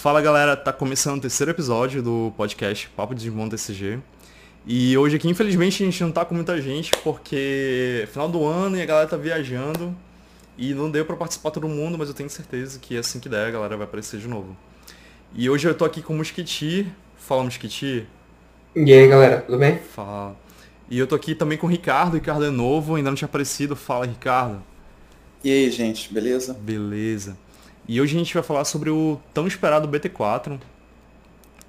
Fala galera, tá começando o terceiro episódio do podcast Papo de Desmonta TCG. E hoje aqui, infelizmente, a gente não tá com muita gente, porque é final do ano e a galera tá viajando. E não deu para participar todo mundo, mas eu tenho certeza que assim que der, a galera vai aparecer de novo. E hoje eu tô aqui com o Mosquiti. Fala, Mosquiti. E aí, galera, tudo bem? Fala. E eu tô aqui também com o Ricardo. O Ricardo é novo, ainda não tinha aparecido. Fala, Ricardo. E aí, gente, beleza? Beleza. E hoje a gente vai falar sobre o tão esperado BT4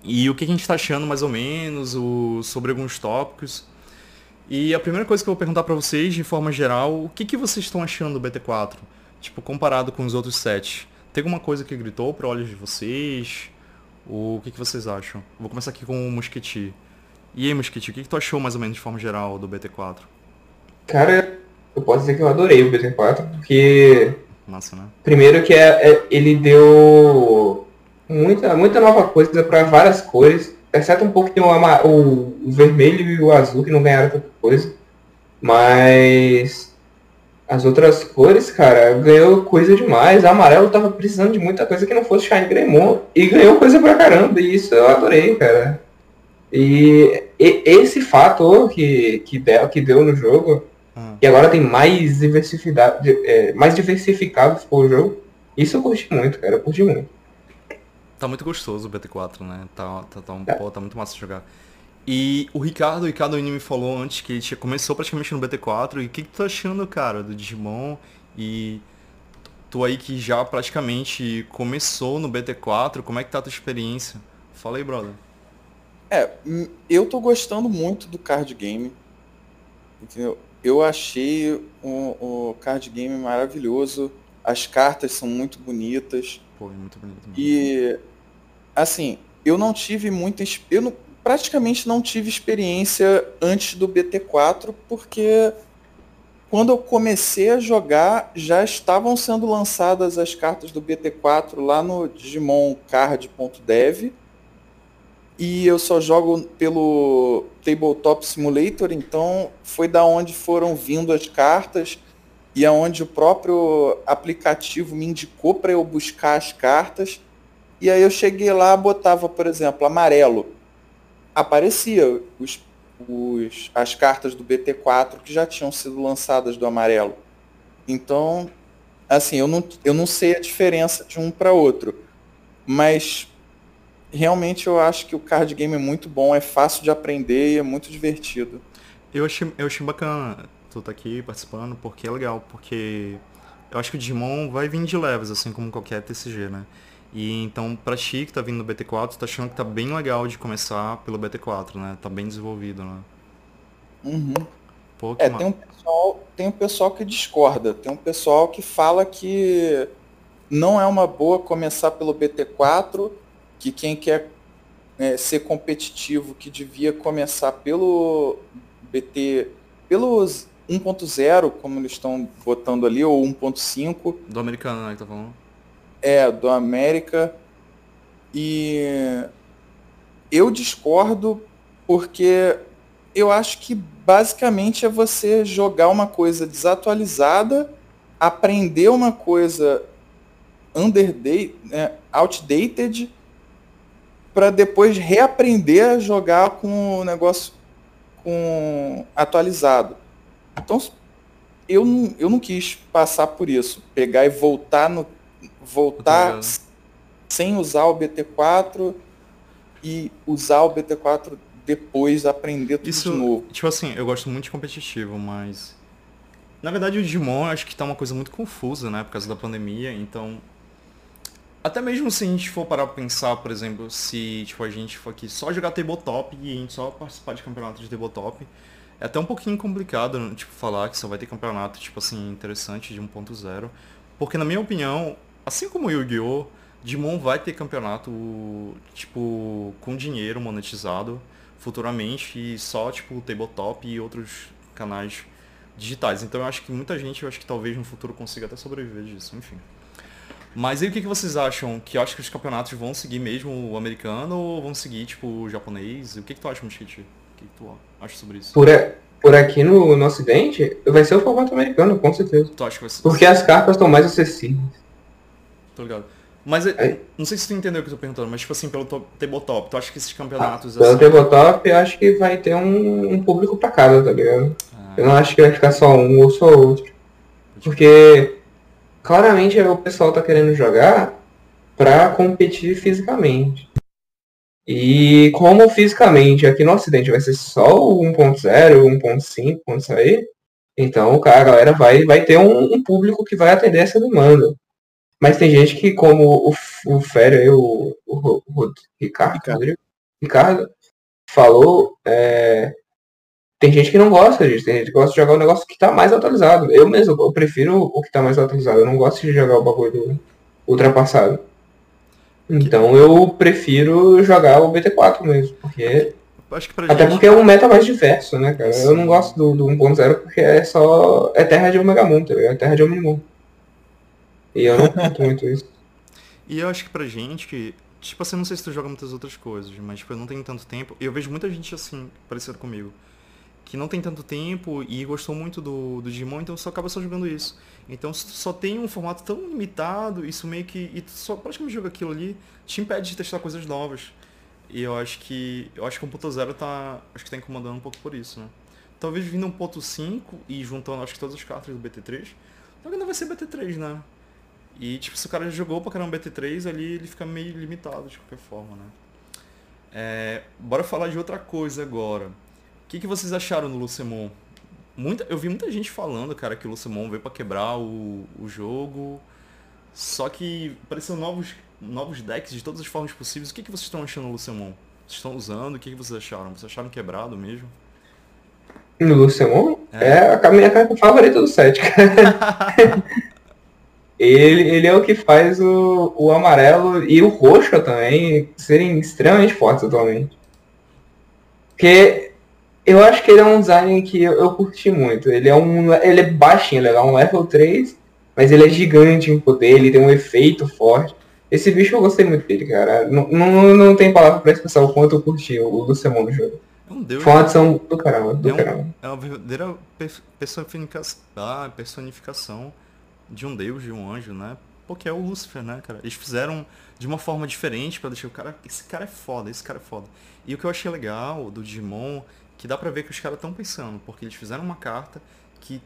e o que a gente está achando mais ou menos, o, sobre alguns tópicos. E a primeira coisa que eu vou perguntar para vocês, de forma geral, o que, que vocês estão achando do BT4? Tipo, comparado com os outros sets. Tem alguma coisa que gritou para olhos de vocês? O que, que vocês acham? Vou começar aqui com o Mosquiti. E aí, Mosquiti, o que, que tu achou mais ou menos de forma geral do BT4? Cara, eu posso dizer que eu adorei o BT4, porque Né? Primeiro que é, é, ele deu muita, muita nova coisa para várias cores, exceto um pouco que o, o, o, vermelho e o azul que não ganharam tanta coisa. Mas as outras cores, cara, ganhou coisa demais. O amarelo tava precisando de muita coisa que não fosse Shine Greymon. E ganhou coisa pra caramba. E isso eu adorei, cara. E, e esse fato que, que, deu, que deu no jogo e agora tem mais diversificado, é, mais diversificado o jogo. Isso eu curti muito, cara. Eu curti muito. Tá muito gostoso o BT4, né? Tá, tá, tá, um, é. pô, tá muito massa jogar. E o Ricardo, o Ricardo Ini me falou antes que ele tinha, começou praticamente no BT4. E o que, que tu tá achando, cara, do Digimon? E tu aí que já praticamente começou no BT4, como é que tá a tua experiência? Fala aí, brother. É, eu tô gostando muito do card game. Entendeu? Eu achei o, o card game maravilhoso. As cartas são muito bonitas. Pô, é muito bonito. Mesmo. E assim, eu não tive muita eu não, praticamente não tive experiência antes do BT4 porque quando eu comecei a jogar já estavam sendo lançadas as cartas do BT4 lá no Digimon Card.dev e eu só jogo pelo Tabletop Simulator, então foi da onde foram vindo as cartas e aonde o próprio aplicativo me indicou para eu buscar as cartas. E aí eu cheguei lá, botava, por exemplo, amarelo. Aparecia os, os, as cartas do BT4 que já tinham sido lançadas do amarelo. Então, assim, eu não, eu não sei a diferença de um para outro. Mas realmente eu acho que o card game é muito bom, é fácil de aprender e é muito divertido. Eu achei, eu achei bacana tu tá aqui participando, porque é legal, porque eu acho que o Digimon vai vir de leves, assim como qualquer TCG, né? E então, pra ti que tá vindo no BT4, tá achando que tá bem legal de começar pelo BT4, né? Tá bem desenvolvido, né? Uhum. Pô, é, tem um, pessoal, tem um pessoal que discorda, tem um pessoal que fala que não é uma boa começar pelo BT4 que quem quer é, ser competitivo, que devia começar pelo BT, pelos 1.0, como eles estão botando ali, ou 1.5. Do americano, né, que tá falando? É, do América. E eu discordo porque eu acho que basicamente é você jogar uma coisa desatualizada, aprender uma coisa underdated, é, outdated para depois reaprender a jogar com o negócio com atualizado. Então eu não, eu não quis passar por isso, pegar e voltar no voltar sem usar o BT4 e usar o BT4 depois aprender tudo isso, de novo. Tipo assim, eu gosto muito de competitivo, mas na verdade o Digimon acho que tá uma coisa muito confusa, né, por causa da pandemia, então até mesmo se a gente for parar pra pensar, por exemplo, se tipo, a gente for aqui só jogar tabletop e a gente só participar de campeonato de tabletop, é até um pouquinho complicado, tipo, falar que só vai ter campeonato, tipo assim, interessante de 1.0. Porque na minha opinião, assim como o Yu-Gi-Oh!, Digimon vai ter campeonato, tipo, com dinheiro monetizado futuramente e só, tipo, o tabletop e outros canais digitais. Então eu acho que muita gente, eu acho que talvez no futuro consiga até sobreviver disso, enfim. Mas aí o que, que vocês acham? Que eu acho que os campeonatos vão seguir mesmo o americano ou vão seguir, tipo, o japonês? O que, que tu acha, Mosquite? O que, que tu acha sobre isso? Por, a, por aqui no, no ocidente, vai ser o formato americano, com certeza. Tu acha que vai ser? Porque as cartas estão mais acessíveis. Tô ligado. Mas é- não sei se tu entendeu o que eu tô perguntando, mas tipo assim, pelo to- tabletop, tu acha que esses campeonatos Pelo assim. tabletop, eu acho que vai ter um, um público pra cada, tá ligado? Ah, Eu não acho que vai ficar só um ou só outro. Porque claramente o pessoal tá querendo jogar pra competir fisicamente. E como fisicamente aqui no ocidente vai ser só o 1.0, 1.5 quando sair, então cara, a galera vai, vai ter um, um público que vai atender essa demanda. Mas tem gente que, como o, o Fério o, o, Rod- Ricardo, Ricardo. Rodrigo, Ricardo falou, é, tem gente que não gosta disso, tem gente que gosta de jogar o negócio que tá mais atualizado. Eu mesmo, eu prefiro o que tá mais atualizado, eu não gosto de jogar o bagulho do ultrapassado. Então eu prefiro jogar o BT4 mesmo, porque até gente. porque é um meta mais diverso, né, cara? Eu Sim. não gosto do, do 1.0 porque é só. É terra de Omega Moon, tá ligado? É terra de Omnimon. E eu não curto muito isso. E eu acho que pra gente que. Tipo assim, não sei se tu joga muitas outras coisas, mas tipo, eu não tenho tanto tempo. E eu vejo muita gente assim, parecida comigo. Que não tem tanto tempo e gostou muito do, do Digimon, então só acaba só jogando isso. Então só tem um formato tão limitado, isso meio que. E só praticamente joga aquilo ali, te impede de testar coisas novas. E eu acho que. Eu acho que o 1.0 tá. Acho que tá incomodando um pouco por isso, né? Talvez vindo 1.5 e juntando acho que todas as cartas do BT3, então ainda vai ser BT3, né? E, tipo, se o cara jogou pra caramba BT3, ali ele fica meio limitado de qualquer forma, né? É, bora falar de outra coisa agora. O que, que vocês acharam do Lucemon? Muita, eu vi muita gente falando, cara, que o Lucemon veio pra quebrar o, o jogo. Só que apareceram novos, novos decks de todas as formas possíveis. O que, que vocês estão achando do Lucemon? Vocês estão usando? O que, que vocês acharam? Vocês acharam quebrado mesmo? No Lucemon É. é a minha carta favorita do set, cara. Ele, ele é o que faz o, o amarelo e o roxo também serem extremamente fortes atualmente. Porque eu acho que ele é um design que eu, eu curti muito. Ele é um. Ele é baixinho, ele é um level 3, mas ele é gigante em poder, ele tem um efeito forte. Esse bicho eu gostei muito dele, cara. Não, não, não tem palavra pra expressar o quanto eu curti o, o Lucemon no jogo. É um deus. Foi uma adição do caramba, do É um- caramba. É uma verdadeira personificação, ah, personificação de um deus, de um anjo, né? Porque é o Lúcifer, né, cara? Eles fizeram de uma forma diferente pra deixar o cara. Esse cara é foda, esse cara é foda. E o que eu achei legal do Digimon, que dá pra ver que os caras estão pensando, porque eles fizeram uma carta que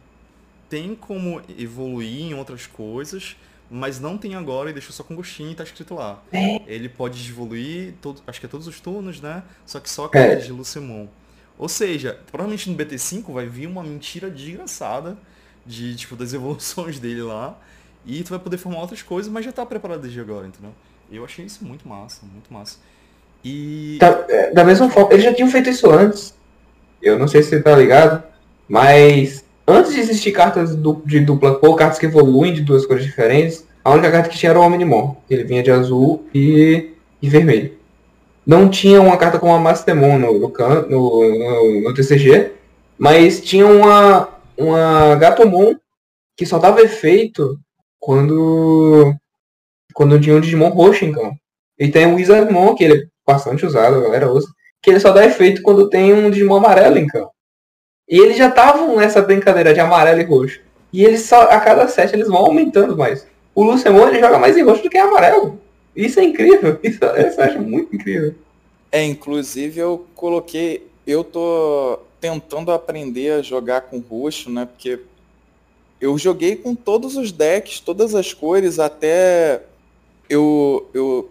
tem como evoluir em outras coisas, mas não tem agora e deixou só com gostinho e tá escrito lá. Ele pode evoluir, todo, acho que é todos os turnos, né? Só que só a carta É. de Lucemon. Ou seja, provavelmente no BT5 vai vir uma mentira desgraçada de, tipo, das evoluções dele lá. E tu vai poder formar outras coisas, mas já tá preparado desde agora, entendeu? Eu achei isso muito massa, muito massa. E. Da, é, da mesma forma, eles já tinham feito isso antes. Eu não sei se você tá ligado, mas antes de existir cartas de dupla cor, cartas que evoluem de duas cores diferentes, a única carta que tinha era o Omnimon. Ele vinha de azul e, e vermelho. Não tinha uma carta com a Mastemon no, no, no, no, TCG, mas tinha uma, uma Gatomon que só dava efeito quando, quando tinha um Digimon roxo campo. E tem o Wizardmon, que ele é bastante usado, a galera usa, que ele só dá efeito quando tem um Digimon amarelo em campo. E eles já estavam nessa brincadeira de amarelo e roxo. E eles só, a cada set eles vão aumentando mais. O Lucemon ele joga mais em roxo do que em amarelo. Isso é incrível. Isso, isso eu acho muito incrível. É, inclusive eu coloquei. Eu tô tentando aprender a jogar com roxo, né? Porque eu joguei com todos os decks, todas as cores, até eu, eu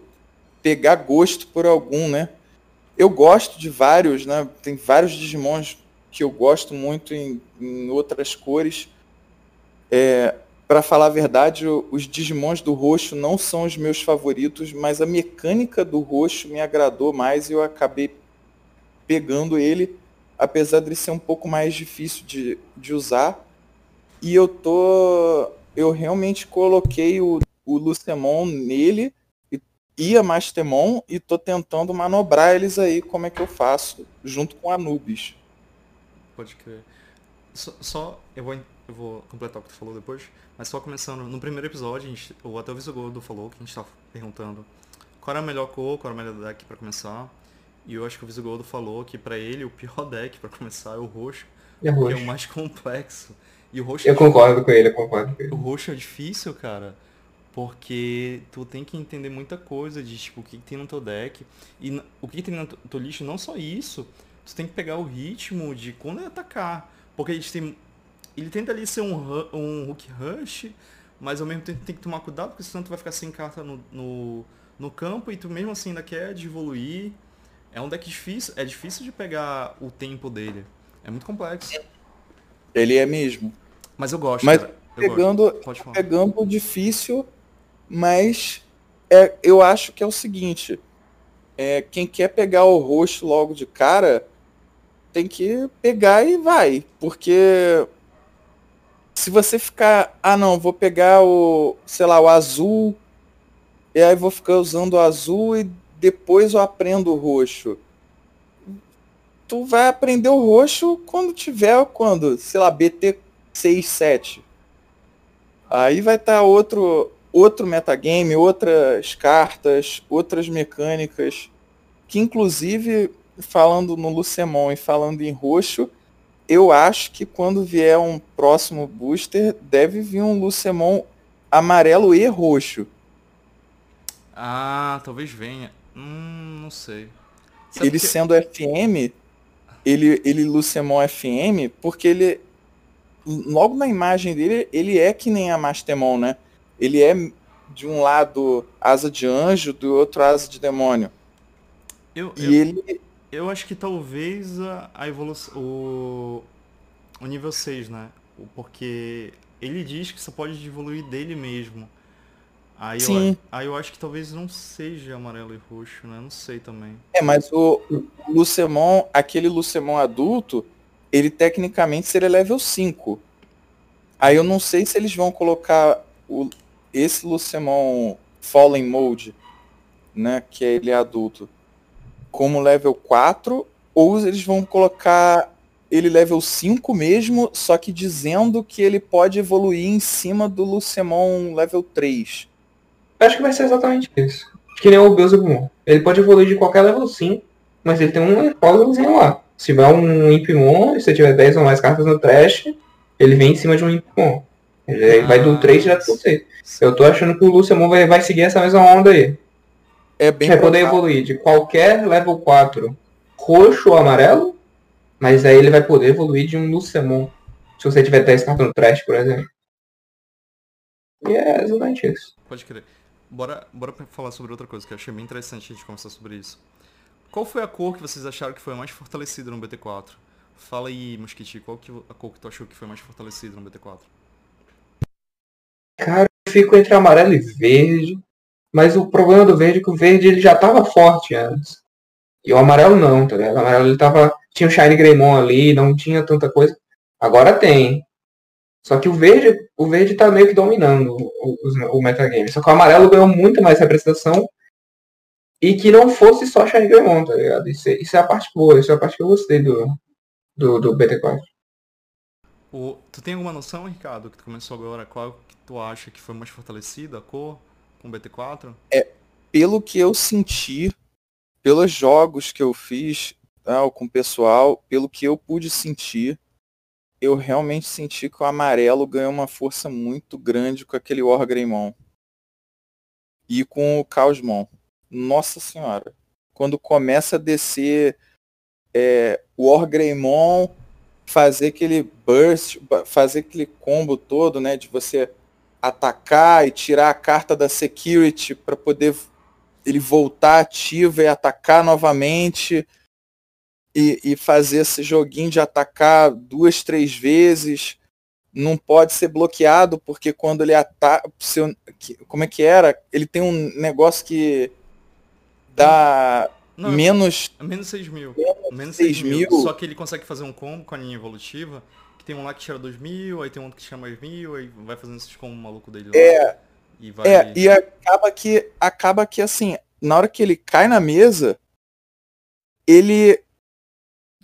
pegar gosto por algum, né? Eu gosto de vários, né? Tem vários Digimons que eu gosto muito em, em outras cores. É, para falar a verdade, os Digimons do roxo não são os meus favoritos, mas a mecânica do roxo me agradou mais e eu acabei pegando ele, apesar de ser um pouco mais difícil de, de usar. E eu tô. Eu realmente coloquei o, o Lucemon nele e, e a Mastemon e tô tentando manobrar eles aí, como é que eu faço, junto com a Anubis. Pode crer. Só, só- eu, vou, eu vou completar o que tu falou depois, mas só começando, no primeiro episódio, a gente, o até o Visogordo falou que a gente tava perguntando qual era a melhor cor, qual era o melhor deck pra começar. E eu acho que o Visogordo falou que pra ele o pior deck pra começar é o roxo, É que é roxo. o mais complexo. E o roxo Eu concordo com ele, eu concordo com ele. o roxo é difícil, cara, Porque tu tem que entender muita coisa de tipo o que, que tem no teu deck. E o que, que tem no teu lixo, não só isso, tu tem que pegar o ritmo de quando ele atacar. Porque a gente tem. Ele tenta ali ser um, um hook rush, mas ao mesmo tempo tem que tomar cuidado, porque senão tu vai ficar sem carta no, no, no campo e tu mesmo assim ainda quer evoluir. É um deck difícil, é difícil de pegar o tempo dele. É muito complexo. Ele é mesmo. Mas eu gosto. Mas cara. pegando, pegando difícil, mas é, eu acho que é o seguinte. É, quem quer pegar o roxo logo de cara tem que pegar e vai. Porque se você ficar, ah não, vou pegar o, sei lá, o azul, e aí vou ficar usando o azul e depois eu aprendo o roxo. Tu vai aprender o roxo quando tiver, quando, sei lá, BT 6, 7. Aí vai estar tá outro, outro metagame, outras cartas, outras mecânicas, que inclusive falando no Lucemon e falando em roxo, eu acho que quando vier um próximo booster, deve vir um Lucemon amarelo e roxo. Ah, talvez venha. Hum, não sei. Sabe ele que... sendo FM, ele, ele Lucemon FM, porque ele. Logo na imagem dele, ele é que nem a Mastemon, né? Ele é de um lado asa de anjo, do outro asa de demônio. Eu, e eu... ele eu acho que talvez a, a evolução. O, o nível 6, né? Porque ele diz que só pode evoluir dele mesmo. Aí Sim. Eu, aí eu acho que talvez não seja amarelo e roxo, né? Não sei também. É, mas o, o Lucemon, aquele Lucemon adulto, ele tecnicamente seria level 5. Aí eu não sei se eles vão colocar o, esse Lucemon Fallen Mode, né? Que é ele adulto como level 4, ou eles vão colocar ele level 5 mesmo, só que dizendo que ele pode evoluir em cima do Lucemon level 3. Acho que vai ser exatamente isso. Que nem o Beelzebub. Ele pode evoluir de qualquer level 5, mas ele tem um códigozinho lá. Se tiver um Impimon, se tiver 10 ou mais cartas no trash, ele vem em cima de um Impimon. Ele ah, vai do 3 direto pro 6. Eu tô achando que o Lucemon vai, vai seguir essa mesma onda aí é bem vai poder evoluir de qualquer level 4 roxo ou amarelo, mas aí ele vai poder evoluir de um Lucemon. Se você tiver 10 cartas no trash, por exemplo. E é exatamente isso. Pode crer. Bora, bora falar sobre outra coisa que eu achei bem interessante a gente conversar sobre isso. Qual foi a cor que vocês acharam que foi mais fortalecida no BT4? Fala aí, Mosquiti, qual que a cor que tu achou que foi mais fortalecida no BT4? Cara, eu fico entre amarelo e verde. Mas o problema do verde é que o verde ele já estava forte antes. E o amarelo não, tá ligado? O amarelo ele tava. Tinha o Shine Greymon ali, não tinha tanta coisa. Agora tem. Só que o verde, o verde tá meio que dominando o, o, o metagame. Só que o amarelo ganhou muito mais representação. E que não fosse só Shine Greymon, tá ligado? Isso, é, isso é a parte boa, isso é a parte que eu gostei do, do, do BT4. O, tu tem alguma noção, Ricardo, que tu começou agora, qual que tu acha que foi mais fortalecida, a cor? com BT4? É, pelo que eu senti, pelos jogos que eu fiz tá, com o pessoal, pelo que eu pude sentir, eu realmente senti que o amarelo ganhou uma força muito grande com aquele Wargreymon. E com o Caosmon. Nossa senhora. Quando começa a descer é, o Wargreymon, fazer aquele burst, fazer aquele combo todo, né? De você atacar e tirar a carta da security para poder ele voltar ativo e atacar novamente e, e, fazer esse joguinho de atacar duas, três vezes. Não pode ser bloqueado, porque quando ele ataca. Como é que era? Ele tem um negócio que dá Não, menos. Menos 6 mil. Menos 6 mil. Só que ele consegue fazer um combo com a linha evolutiva que tem um lá que tira 2000, aí tem um que tira mais mil, aí vai fazendo esses como maluco dele lá. É. E, vai... é, e acaba que acaba que assim, na hora que ele cai na mesa, ele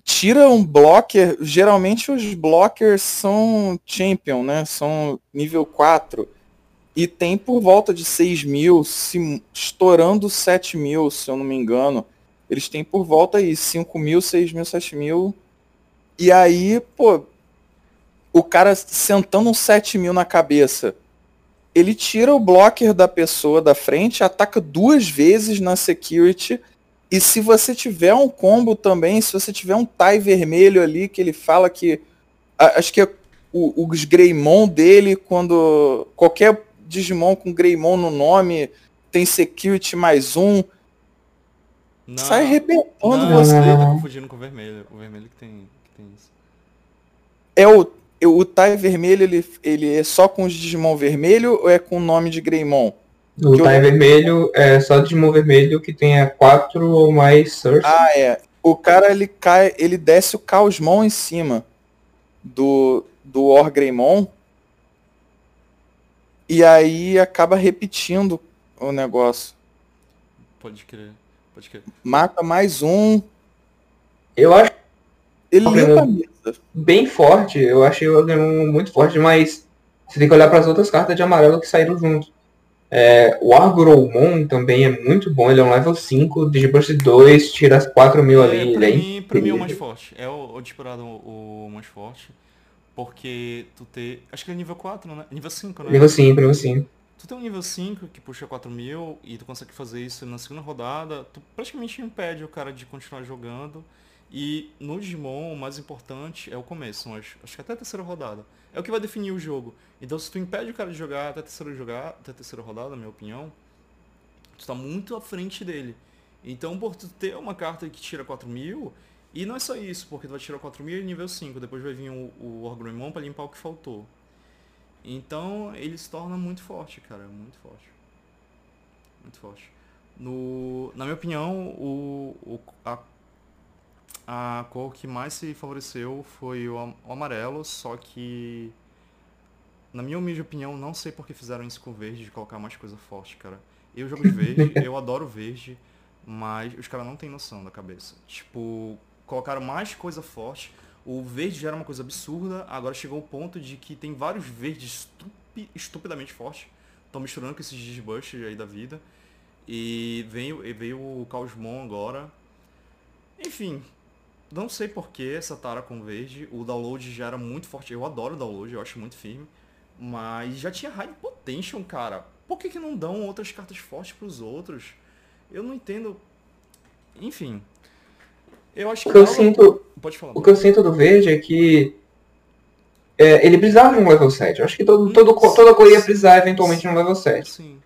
tira um blocker, geralmente os blockers são champion, né? São nível 4. E tem por volta de 6 mil, se, estourando 7 mil, se eu não me engano. Eles têm por volta aí 5 mil, 6 mil, 7 mil. E aí, pô, o cara sentando um 7 mil na cabeça ele tira o blocker da pessoa da frente, ataca duas vezes na security. E se você tiver um combo também, se você tiver um tie vermelho ali, que ele fala que. Acho que é o, os Greymon dele, quando. Qualquer Digimon com Greymon no nome tem security mais um. Não, sai arrebentando não, você. Tá confundindo com o vermelho. O vermelho que tem, que tem isso. É o o Tai vermelho, ele, ele é só com os Digimon vermelho ou é com o nome de Greymon? O Tai eu... vermelho é só Digimon vermelho que tenha quatro ou mais Surf. Ah, é. O cara, ele cai, ele desce o Caosmon em cima do, do Or Greymon e aí acaba repetindo o negócio. Pode crer, pode crer. Mata mais um. Eu acho ele limpa a mesa. Bem forte, eu achei o Agnemon muito forte, mas você tem que olhar para as outras cartas de amarelo que saíram junto. É, o Argromon também é muito bom, ele é um level 5, Digiburst 2, tira as 4 mil ali. É, pra, mim, pra mim é o mais forte, é o, o disparado o, o mais forte, porque tu tem, acho que é nível 4, né? Nível 5, né? Nível 5, nível 5. Tu tem um nível 5 que puxa 4 mil e tu consegue fazer isso na segunda rodada, tu praticamente impede o cara de continuar jogando. E no Digimon, o mais importante é o começo, acho, acho que até a terceira rodada. É o que vai definir o jogo. Então se tu impede o cara de jogar até a terceira, jogar, até terceira rodada, na minha opinião, tu tá muito à frente dele. Então por tu ter uma carta que tira 4 mil, e não é só isso, porque tu vai tirar 4 mil e nível 5, depois vai vir o, o Orgrimmon pra limpar o que faltou. Então ele se torna muito forte, cara, muito forte. Muito forte. No, na minha opinião, o, o, a a cor que mais se favoreceu foi o, o amarelo, só que na minha humilde opinião, não sei por que fizeram isso com verde, de colocar mais coisa forte, cara. Eu jogo de verde, eu adoro verde, mas os caras não têm noção da cabeça. Tipo, colocaram mais coisa forte. O verde já era uma coisa absurda, agora chegou o ponto de que tem vários verdes estupi, estupidamente fortes. Estão misturando com esses Digibush aí da vida. E veio, veio o Caosmon agora. Enfim, não sei porquê essa tara com verde. O download já era muito forte. Eu adoro o download, eu acho muito firme. Mas já tinha High Potential, cara. Por que, que não dão outras cartas fortes pros outros? Eu não entendo. Enfim. Eu acho que. Que eu sinto. Pode falar. O que eu sinto do verde é que. É, ele precisava de um level 7. Eu acho que todo, todo, toda cor ia precisar eventualmente de um level 7. Sim.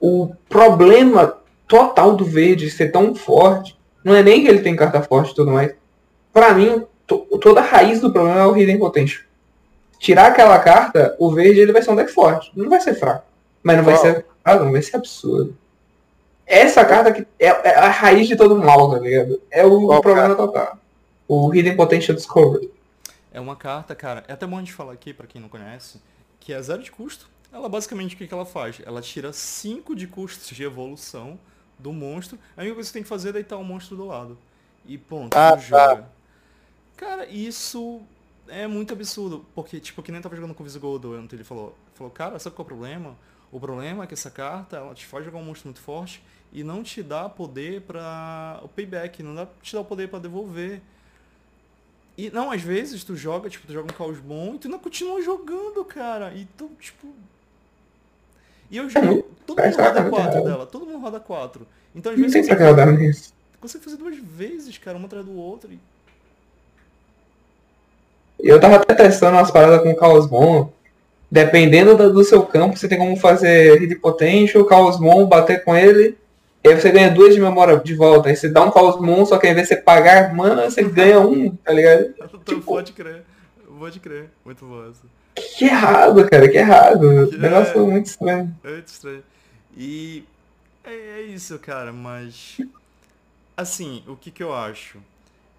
O problema total do verde ser tão forte não é nem que ele tem carta forte e tudo mais para mim, toda a raiz do problema é o Hidden Potential. Tirar aquela carta, o verde ele vai ser um deck forte. Não vai ser fraco. Mas não vai ser. Ah, não vai ser absurdo. Essa carta que é, é, a raiz de todo mal, tá ligado? É o, o problema total. O Hidden Potential Discovery. É uma carta, cara, é até bom a gente falar aqui, para quem não conhece, que é zero de custo. Ela basicamente o que, que ela faz? Ela tira 5 de custos de evolução do monstro. A única coisa que você tem que fazer é deitar o monstro do lado. E ponto, ah, joga. Tá. Cara, isso é muito absurdo. Porque, tipo, que nem tava jogando com o Visigodo ontem, ele falou, falou, cara, sabe qual é o problema? O problema é que essa carta, ela te faz jogar um monstro muito forte e não te dá poder para o payback, não dá, te dá o poder para devolver. E não, às vezes tu joga, tipo, tu joga um caos bom e tu não continua jogando, cara. E tu, tipo. E eu jogo. Todo mundo roda 4 dela, todo mundo roda 4. Então às vezes. Não tem você consegue, consegue fazer duas vezes, cara, uma atrás do outro. E eu tava até testando umas paradas com o Caosmon. Dependendo do, do, seu campo, você tem como fazer hit potential, Caosmon, bater com ele. E aí você ganha duas de memória de volta. Aí você dá um Caosmon, só que ao invés de você pagar mana, você ganha um, tá ligado? tipo, pode crer. Pode crer. Muito bom essa. Que errado, cara, que errado. Que negócio é... muito estranho. É muito estranho. E é, é isso, cara, mas. Assim, o que, que eu acho?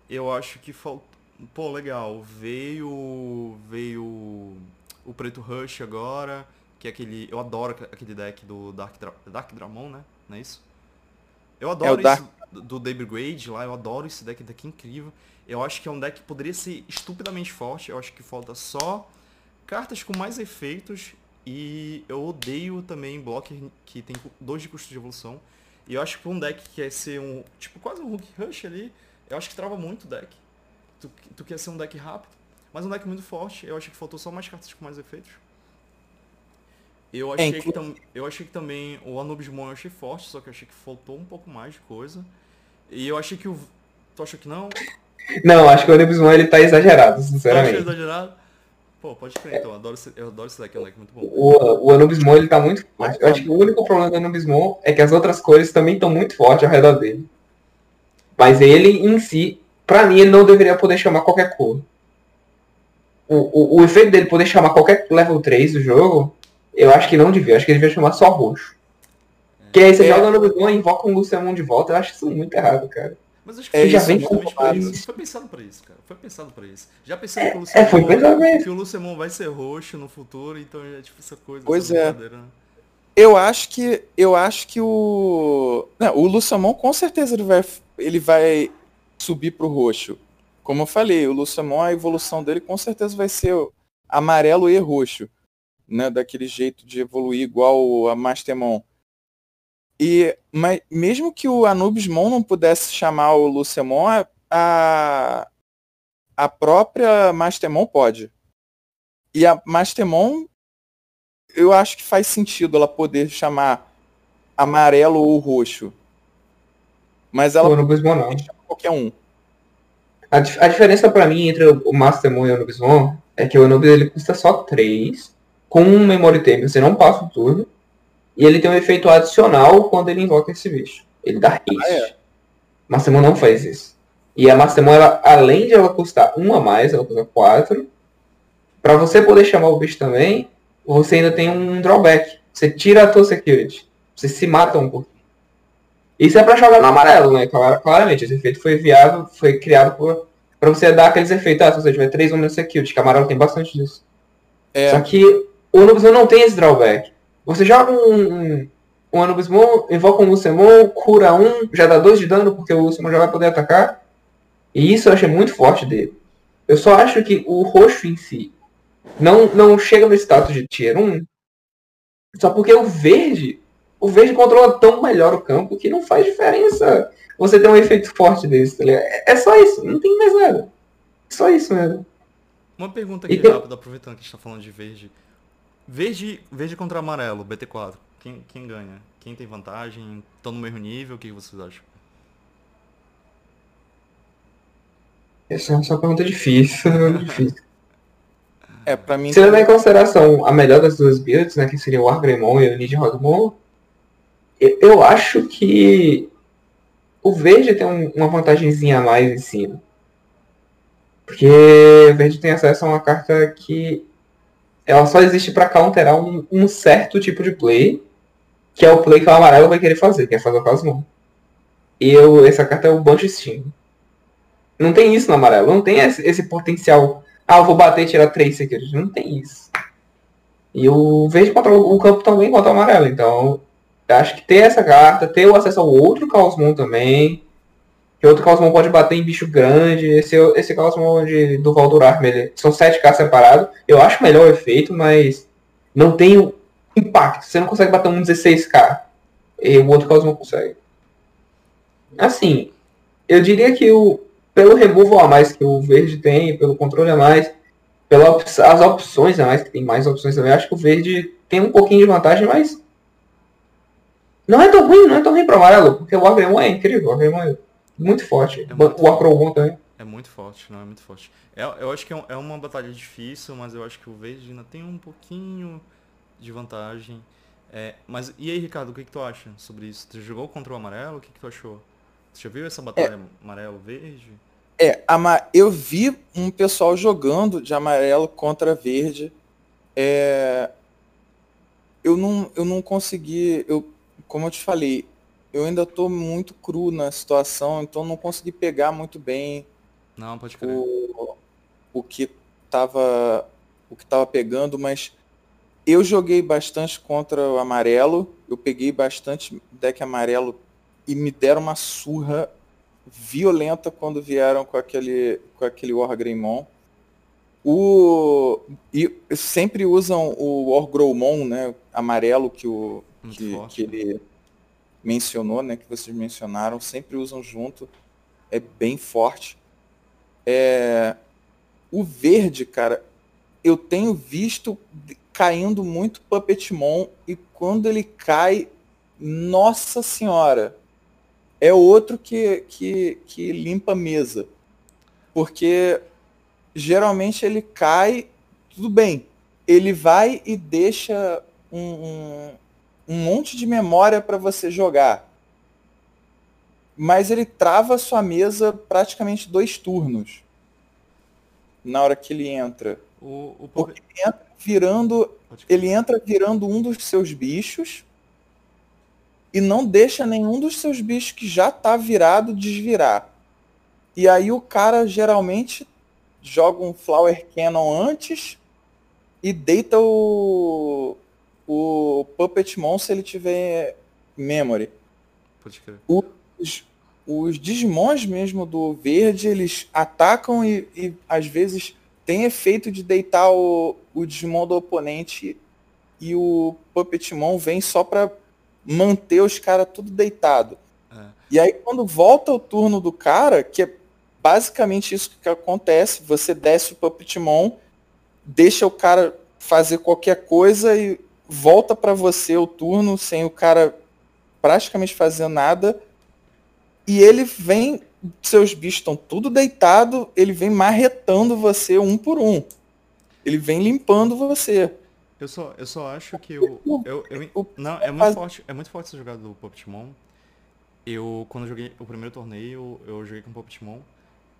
Eu acho que faltou pô, legal, veio veio o Preto Rush agora, que é aquele, eu adoro aquele deck do Dark, Dra Dark Dramon, né? Não é isso? Eu adoro é Dark... do David Grade lá, eu adoro esse deck, deck incrível. Eu acho que é um deck que poderia ser estupidamente forte, eu acho que falta só cartas com mais efeitos e eu odeio também blocker que tem dois de custo de evolução. E eu acho que um deck que quer ser um, tipo, quase um Hook Rush ali, eu acho que trava muito o deck tu, tu quer ser um deck rápido, mas um deck muito forte. Eu acho que faltou só mais cartas com mais efeitos. Eu É, achei, inclu- que tam- eu achei que também o Anubismon eu achei forte, só que eu achei que faltou um pouco mais de coisa. E eu achei que o. Tu acha que não? Não, acho que o Anubismon ele tá exagerado, sinceramente. exagerado? Pô, pode crer, então. Eu adoro esse, eu adoro esse deck, é um deck muito bom. O, o Anubismon ele tá muito forte. Eu acho que o único problema do Anubismon é que as outras cores também estão muito fortes ao redor dele. Mas ele em si, pra mim, ele não deveria poder chamar qualquer cor. O, o, o efeito dele poder chamar qualquer level 3 do jogo, eu acho que não devia. Acho que ele devia chamar só roxo. Que aí você É. joga o Anubismon e invoca um Luciamon de volta. Eu acho isso muito errado, cara. Mas acho que É, foi já isso, vem por isso. Foi pensado pra isso, cara. Foi pensado pra isso. Já pensei que o É, foi Lucemon, pensado que o Lucemon vai ser roxo no futuro, então é tipo essa coisa. Pois essa é. né? Eu acho que eu acho que o não, o Luciamon com certeza ele vai ele vai subir pro roxo. Como eu falei, o Luciamon a evolução dele com certeza vai ser amarelo e roxo, né, daquele jeito de evoluir igual a Mastermon. E mas mesmo que o Anubismon não pudesse chamar o Luciamon, a- a própria Mastermon pode. E a Mastermon eu acho que faz sentido ela poder chamar amarelo ou roxo. Mas ela O Anubismon não. pode chamar qualquer um. A, a diferença pra mim entre o o Mastermon e o Anubismon é que o Anubis ele custa só 3, com um Memory Tempo, você não passa o turno, e ele tem um efeito adicional quando ele invoca esse bicho. Ele dá haste. Ah, é? Mastermon não faz isso. E a Mastermon, ela, além de ela custar um a mais, ela custa 4, pra você poder chamar o bicho também, você ainda tem um drawback. Você tira a tua security. Você se mata um pouquinho. Isso é pra jogar no amarelo, né? Clar- Claramente, esse efeito foi enviado, foi criado por, pra você dar aqueles efeitos. Ah, se você tiver 3 ou menos security, que amarelo tem bastante disso. É, Só que o Anubismon não tem esse drawback. Você joga um, um, Anubismon, invoca um Lucemon, cura um, já dá 2 de dano, porque o Lucemon já vai poder atacar. E isso eu achei muito forte dele. Eu só acho que o roxo em si não, não chega no status de tier 1, só porque o verde, o verde controla tão melhor o campo que não faz diferença você ter um efeito forte desse, tá ligado? É, é só isso, não tem mais nada. Só isso mesmo. Uma pergunta aqui E rápida, aproveitando que a gente tá falando de verde. Verde, verde contra amarelo, BT4. Quem, quem ganha? Quem tem vantagem? Estão no mesmo nível? O que vocês acham? Essa é uma pergunta difícil, difícil. é para mim Se levar em consideração a melhor das duas builds, né, que seria o Argremon e o Rodmon, eu- eu acho que o verde tem um- uma vantagemzinha a mais em cima. Porque o verde tem acesso a uma carta que ela só existe para counterar um, um certo tipo de play, que é o play que o amarelo vai querer fazer, que é fazer o Cosmon. E eu, essa carta é o Bunch Steam. Não tem isso no amarelo, não tem esse, esse potencial ah, eu vou bater e tirar três security. Não tem isso. E o verde controla o campo também contra o amarelo. Então, acho que ter essa carta, ter o acesso ao outro Caosmon também. Outro Caosmon pode bater em bicho grande. Esse, esse Caosmon de, do Valdurar, ele, são 7k separados. Eu acho melhor o efeito, mas não tem o impacto. Você não consegue bater um 16k. E o outro Caosmon consegue. Assim, eu diria que o, pelo removal a mais que o verde tem, pelo controle a mais, pelas as opções a mais, que tem mais opções também, acho que o verde tem um pouquinho de vantagem, mas não é tão ruim, não é tão ruim para amarelo, porque o Agremon é incrível, o Agremon é muito forte. É muito o Acrobon também. É muito forte, não é muito forte. É, eu acho que é, é uma batalha difícil, mas eu acho que o verde ainda tem um pouquinho de vantagem. É, mas e aí, Ricardo, o que, que tu acha sobre isso? Tu jogou contra o amarelo? O que, que tu achou? Tu já viu essa batalha amarelo-verde? É, ama- eu vi um pessoal jogando de amarelo contra verde. É, eu não, eu não consegui, eu, como eu te falei, eu ainda tô muito cru na situação, então não consegui pegar muito bem Não, pode crer. o, o que tava o que tava pegando, mas eu joguei bastante contra o amarelo, eu peguei bastante deck amarelo e me deram uma surra violenta quando vieram com aquele com aquele Wargreymon. O e sempre usam o Wargrowmon, né, amarelo que o que, forte, que né? Mencionou, né, que vocês mencionaram, sempre usam junto. É bem forte. É, o verde, cara, eu tenho visto caindo muito Puppetmon e quando ele cai, nossa senhora, é outro que, que, que limpa a mesa. Porque geralmente ele cai, tudo bem, ele vai e deixa um, um, um monte de memória para você jogar. Mas ele trava a sua mesa praticamente dois turnos. Na hora que ele entra. O, o Porque ele entra virando. Ele entra virando um dos seus bichos. E não deixa nenhum dos seus bichos que já tá virado desvirar. E aí o cara geralmente joga um Flower Cannon antes e deita o, o Puppet Mon se ele tiver memory. Pode crer. Os, os Digimons mesmo do verde, eles atacam e, e às vezes tem efeito de deitar o, o Digimon do oponente e o Puppetmon vem só pra manter os caras tudo deitado. É. E aí quando volta o turno do cara, que é basicamente isso que acontece, você desce o Puppetmon, deixa o cara fazer qualquer coisa e volta para você o turno sem o cara praticamente fazer nada. E ele vem, seus bichos estão tudo deitado, ele vem marretando você um por um. Ele vem limpando você. Eu só, eu só acho que o. Eu, eu, O- não, é muito forte. É muito forte essa jogada do Puppetmon. Eu, quando eu joguei o primeiro torneio, eu joguei com o Puppetmon.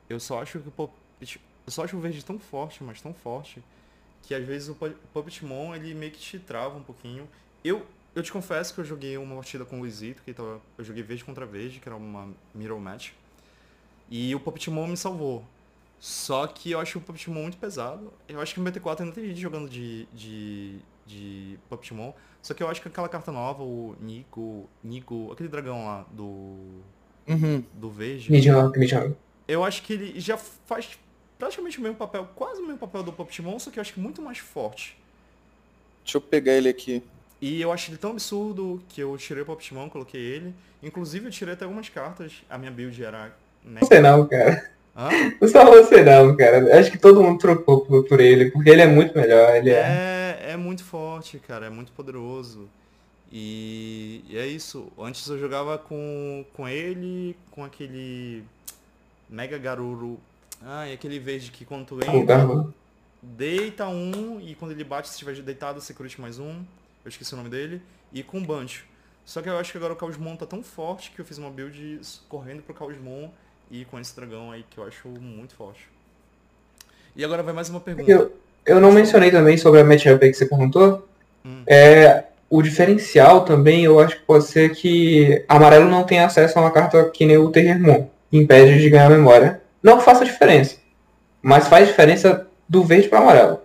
Eu só acho que o Puppet, Eu só acho o verde tão forte, mas tão forte, que às vezes o Pu- Puppetmon ele meio que te trava um pouquinho. Eu, eu te confesso que eu joguei uma partida com o Luizito, que tava, eu joguei verde contra verde, que era uma mirror match. E o Puppetmon me salvou. Só que eu acho o Puppetmon muito pesado. Eu acho que no BT4 ainda tem gente jogando de, de, de Puppetmon. Só que eu acho que aquela carta nova, o Nico, Nico, aquele dragão lá do, Uhum. do verde, medium. eu acho que ele já faz praticamente o mesmo papel, quase o mesmo papel do Puppetmon, só que eu acho que muito mais forte. Deixa eu pegar ele aqui. E eu acho ele tão absurdo que eu tirei o Puppetmon, coloquei ele. Inclusive eu tirei até algumas cartas. A minha build era... Mega... Você não, cara. Hã? Não só você não, cara. Acho que todo mundo trocou por, por ele, porque ele é muito melhor. Ele é. É, é muito forte, cara, é muito poderoso. E, e é isso. Antes eu jogava com, com ele, com aquele Mega Garuru. Ah, e aquele verde que quando tu entra, deita um, e quando ele bate, se estiver deitado, você curte mais um. Eu esqueci o nome dele. E com Bancho. Só que eu acho que agora o Caosmon tá tão forte que eu fiz uma build correndo pro Caosmon e com esse dragão aí que eu acho muito forte. E agora vai mais uma pergunta. Eu, eu não mencionei também sobre a matchup aí que você perguntou. Hum. É, o diferencial também, eu acho que pode ser que amarelo não tem acesso a uma carta que nem o Terremon. Impede de ganhar memória. Não que faça diferença. Mas faz diferença do verde para amarelo.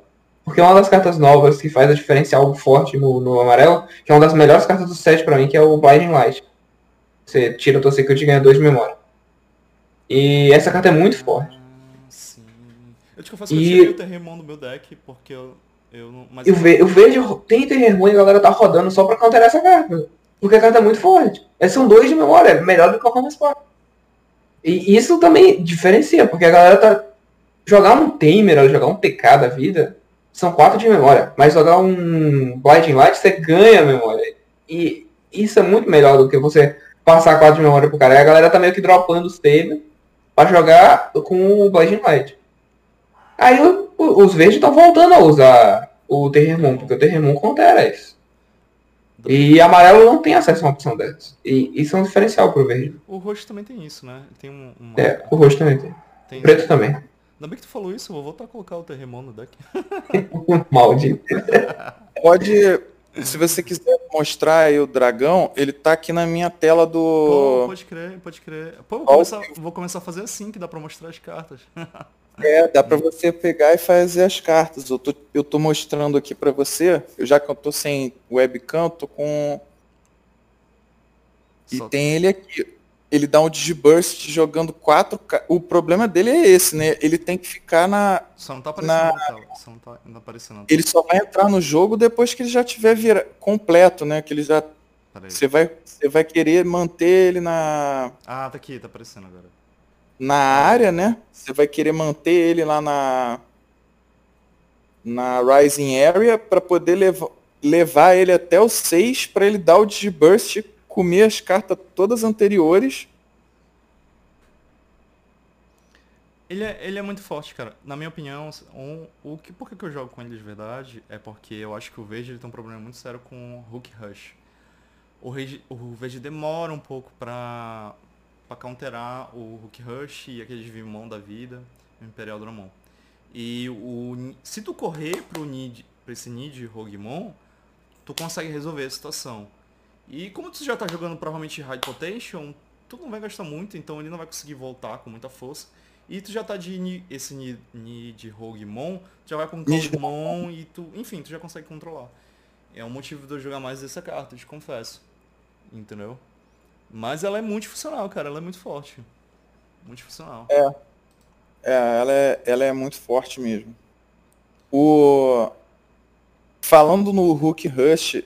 Porque é uma das cartas novas que faz a diferença algo forte no, no amarelo, que é uma das melhores cartas do set pra mim, que é o Blinding Light. Você tira o teu secret e ganha 2 de memória. E essa carta é muito forte. Sim. Eu te confesso que E- eu tirei o Terremon do meu deck, porque eu, eu não. Mas E o, ve- o verde ro- tem Terremon e a galera tá rodando só pra counterar essa carta. Porque a carta é muito forte. É, são dois de memória, é melhor do que qualquer mais forte. E isso também diferencia, porque a galera tá. Jogar um Tamer jogar um TK da vida são quatro de memória. Mas jogar um Blinding Light você ganha memória. E isso é muito melhor do que você passar quatro de memória pro cara. E a galera tá meio que dropando os Tamer pra jogar com o Blinding Light. Aí o- o- os verdes estão voltando a usar o Terremon, porque o Terremon contera isso. E amarelo não tem acesso a uma opção dessas. E isso é um diferencial pro verde. O roxo também tem isso, né? Tem um. uma- É, o roxo também tem. tem preto também. Ainda bem que tu falou isso, eu vou voltar a colocar o Terremon no deck. Maldito. Pode. Se você quiser mostrar aí o dragão, ele tá aqui na minha tela Pô, do. pode crer, pode crer. Pô, vou começar, vou começar a fazer assim, que dá pra mostrar as cartas. É, dá pra você pegar e fazer as cartas. Eu tô, eu tô mostrando aqui pra você, eu, já que eu tô sem webcam, tô com. E Só- tem ele aqui. Ele dá um Digiburst jogando quatro. ca- O problema dele é esse, né? Ele tem que ficar na. Só não tá aparecendo Na-. Só não tá, não tá aparecendo. Ele só vai entrar no jogo depois que ele já tiver vira... completo, né? Que ele já. Você vai, você vai querer manter ele na. Ah, tá aqui, tá aparecendo agora. Na área, né? Você vai querer manter ele lá na na Rising Area para poder levar, levar ele até o 6 para ele dar o Digiburst, comer as cartas todas anteriores. Ele é, ele é muito forte, cara. Na minha opinião, um, o que, por que eu jogo com ele de verdade é porque eu acho que o verde ele tem um problema muito sério com o Hook Rush. O, regi, o verde demora um pouco pra, pra counterar o Hook Rush e aquele Vimon da vida, o Imperial Dramon. E o, se tu correr pro need, pra esse need Roguemon, tu consegue resolver a situação. E como tu já tá jogando provavelmente High Potation, tu não vai gastar muito, então ele não vai conseguir voltar com muita força. E tu já tá de esse need Roguemon, já vai com Roguemon e tu, enfim, tu já consegue controlar. É um motivo de eu jogar mais dessa carta, te confesso. Entendeu? Mas ela é multifuncional, cara, ela é muito forte. Multifuncional. É. É, ela é, ela é muito forte mesmo. O falando no Hulk Rush,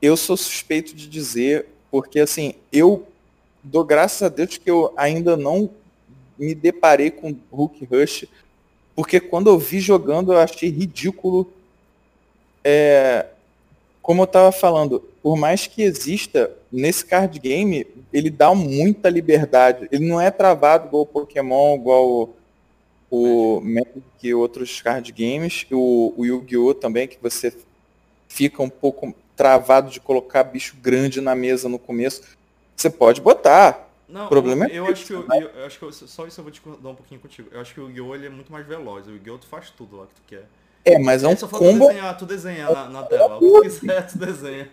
eu sou suspeito de dizer, porque assim, eu dou graças a Deus que eu ainda não me deparei com Hulk Rush, porque quando eu vi jogando eu achei ridículo. É, como eu estava falando, por mais que exista nesse card game, ele dá muita liberdade. Ele não é travado igual o Pokémon, igual o, o Magic e outros card games, o, o Yu-Gi-Oh! também, que você fica um pouco travado de colocar bicho grande na mesa no começo. Você pode botar, não, o problema eu, é eu acho que eu, eu, eu, acho que só isso eu vou discordar um pouquinho contigo. Eu acho que o Yu-Gi-Oh! é muito mais veloz. O Yu-Gi-Oh! tu faz tudo lá que tu quer. É, mas é um só combo... tu desenhar, tu desenha na, na tela. O que quiser, tu desenha.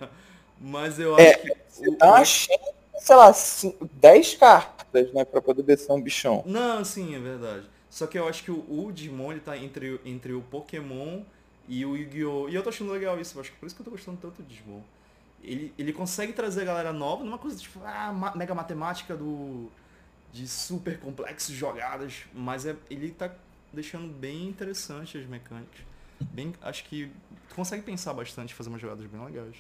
Mas eu é, acho que... Você o, tá achando, sei lá, 10 cartas, né, pra poder descer um bichão. Não, sim, é verdade. Só que eu acho que o, o Digimon, ele tá entre, entre o Pokémon e o Yu-Gi-Oh! E eu tô achando legal isso. Eu acho que por isso que eu tô gostando tanto do Digimon ele, ele consegue trazer a galera nova numa coisa tipo, ah, mega matemática do de super complexos jogadas, mas é, ele tá deixando bem interessante as mecânicas. Bem, acho que tu consegue pensar bastante, fazer umas jogadas bem legais.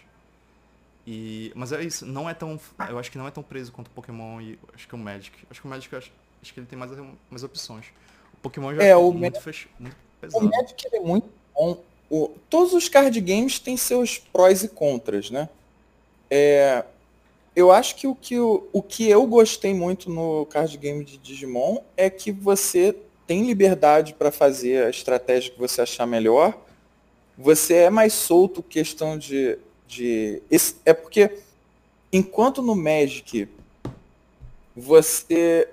E, mas é isso, não é tão, eu acho que não é tão preso quanto o Pokémon e acho que o Magic. Acho que o Magic acho, acho que ele tem mais mais opções. O Pokémon já é, o muito, fech, muito pesado. O Magic é muito bom. O, todos os card games têm seus prós e contras, né? É, eu acho que o que, o, o que eu gostei muito no card game de Digimon é que você tem liberdade para fazer a estratégia que você achar melhor. Você é mais solto questão de. De é porque enquanto no Magic você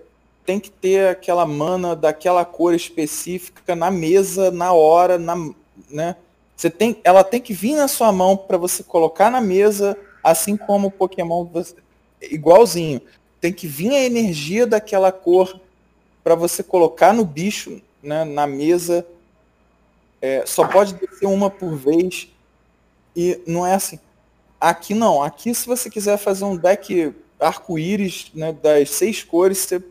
tem que ter aquela mana daquela cor específica na mesa, na hora, na, né? Você tem, ela tem que vir na sua mão para você colocar na mesa Assim como o Pokémon, igualzinho. Tem que vir a energia daquela cor para você colocar no bicho, né, na mesa. É, só pode descer uma por vez. E não é assim. Aqui não. Aqui, se você quiser fazer um deck arco-íris né, das seis cores, você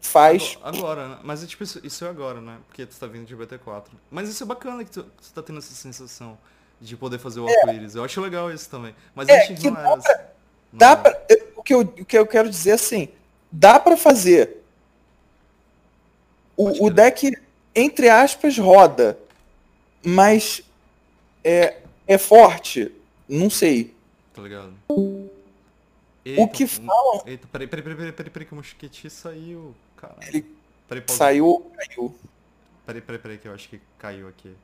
faz. Agora, né? mas é tipo isso, isso é agora, né? Porque tu tá vindo de BT4. Mas isso é bacana que tu, tu tá tendo essa sensação de poder fazer o é. arco-íris. Eu acho legal isso também. Mas é, antes não era assim. Dá pra, o, que eu, o que eu quero dizer é assim, dá para fazer. O, o, deck, entre aspas, roda. Mas é, é forte? Não sei. Tá ligado? Eita, o que falam. Eita, peraí, peraí, peraí, peraí, peraí, peraí, que o mosquete saiu. Caralho. Ele peraí, saiu caiu? Peraí, peraí, peraí, que eu acho que caiu aqui.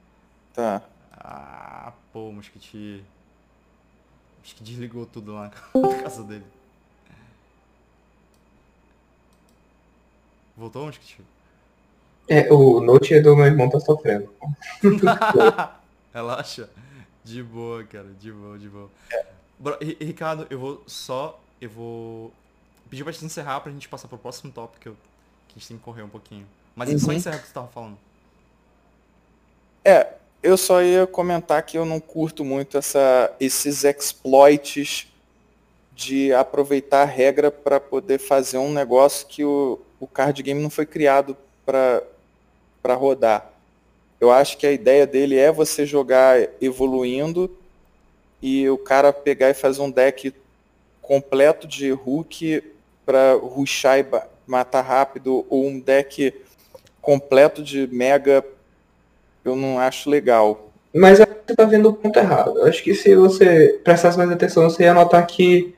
Tá. Ah, pô, o mosquite. Acho que desligou tudo lá na casa dele. Voltou o mosquite? É, o note do meu irmão tá sofrendo. Relaxa. De boa, cara. De boa, de boa. Ricardo, eu vou só. Eu vou pedir pra gente encerrar pra gente passar pro próximo tópico que a gente tem que correr um pouquinho. Mas uhum. só encerrar o que você tava falando. É, eu só ia comentar que eu não curto muito essa, esses exploits de aproveitar a regra para poder fazer um negócio que o, o card game não foi criado para rodar. Eu acho que a ideia dele é você jogar evoluindo e o cara pegar e fazer um deck completo de Hulk para rushar e matar rápido, ou um deck completo de Mega eu não acho legal. Mas você tá vendo o ponto errado. Eu acho que se você prestasse mais atenção, você ia notar que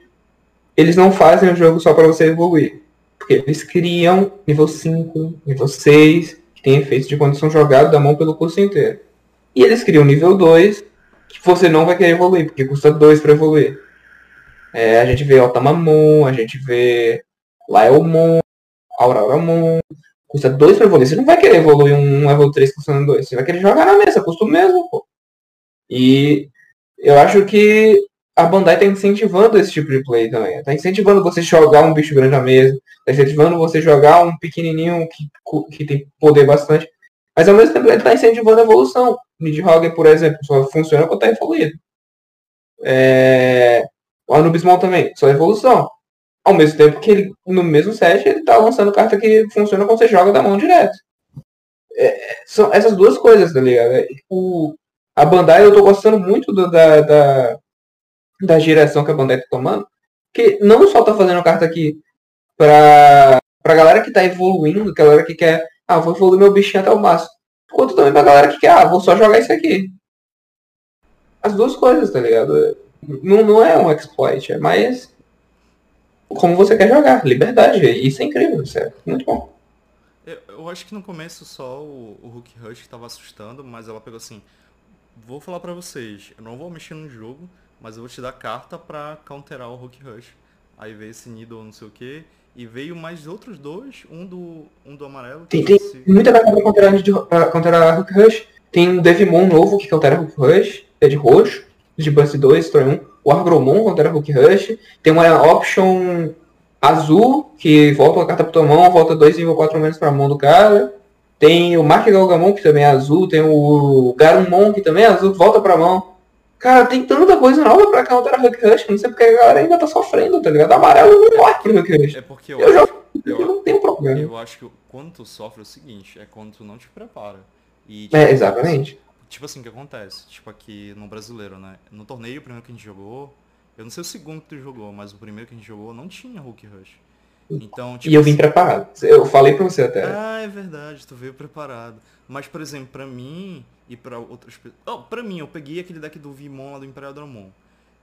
eles não fazem o jogo só para você evoluir. Porque eles criam nível 5, nível 6, que tem efeitos de quando são jogados da mão pelo curso inteiro. E eles criam nível 2, que você não vai querer evoluir, porque custa 2 para evoluir. É, a gente vê Otamamon, a gente vê Laelmon, Auroramon, custa 2 para evoluir. Você não vai querer evoluir um level 3 custando 2. Você vai querer jogar na mesa, custa o mesmo, pô. E eu acho que a Bandai tá incentivando esse tipo de play também. Tá incentivando você jogar um bicho grande à mesa. Tá incentivando você jogar um pequenininho que, que tem poder bastante. Mas ao mesmo tempo ele tá incentivando a evolução. Nidhogg, por exemplo, só funciona quando tá evoluído. É... O Anubismon também, só evolução. Ao mesmo tempo que ele, no mesmo set ele tá lançando carta que funciona quando você joga da mão direto. É, são essas duas coisas, tá ligado? É, o, a Bandai, eu tô gostando muito do, da, da, da direção que a Bandai tá tomando, que não só tá fazendo carta aqui pra, pra galera que tá evoluindo, galera que quer, ah, vou evoluir meu bichinho até o máximo, quanto também pra galera que quer, ah, vou só jogar isso aqui. As duas coisas, tá ligado? Não, não é um exploit, é mais como você quer jogar, liberdade. Isso é incrível, isso é muito bom. Eu, acho que no começo só o, o Hulk Rush tava assustando, mas ela pegou assim, vou falar para vocês, eu não vou mexer no jogo, mas eu vou te dar carta pra counterar o Hulk Rush. Aí veio esse Nido não sei o que, e veio mais outros dois, um do, um do amarelo. Tem, tem muita carta pra counterar, de, counterar Hulk Rush. Tem um Devimon novo que countera Hulk Rush, é de roxo, de Burst 2, Storm 1. O Argromon countera Hulk Rush. Tem uma option azul, que volta a carta pra tua mão, volta 2 nível 4 menos pra mão do cara. Tem o Mark Galgamon, que também é azul. Tem o Garumon, que também é azul, volta pra mão. Cara, tem tanta coisa nova pra counter a Hulk Rush, não sei porque a galera ainda tá sofrendo, tá ligado? Amarelo não morre pro Hulk Rush. É porque eu, eu, acho, eu, eu não tenho problema. Eu acho que quando tu sofre é o seguinte, é quando tu não te prepara. E, tipo, é, exatamente. Tipo assim, o que acontece? Tipo aqui no brasileiro, né? No torneio, o primeiro que a gente jogou, eu não sei o segundo que tu jogou, mas o primeiro que a gente jogou não tinha Hulk Rush. Então, tipo e eu vim assim, preparado. Eu falei pra você até. Ah, é verdade, tu veio preparado. Mas, por exemplo, pra mim e pra outras pessoas. Oh, pra mim, eu peguei aquele deck do Vimon lá do Imperial Dramon.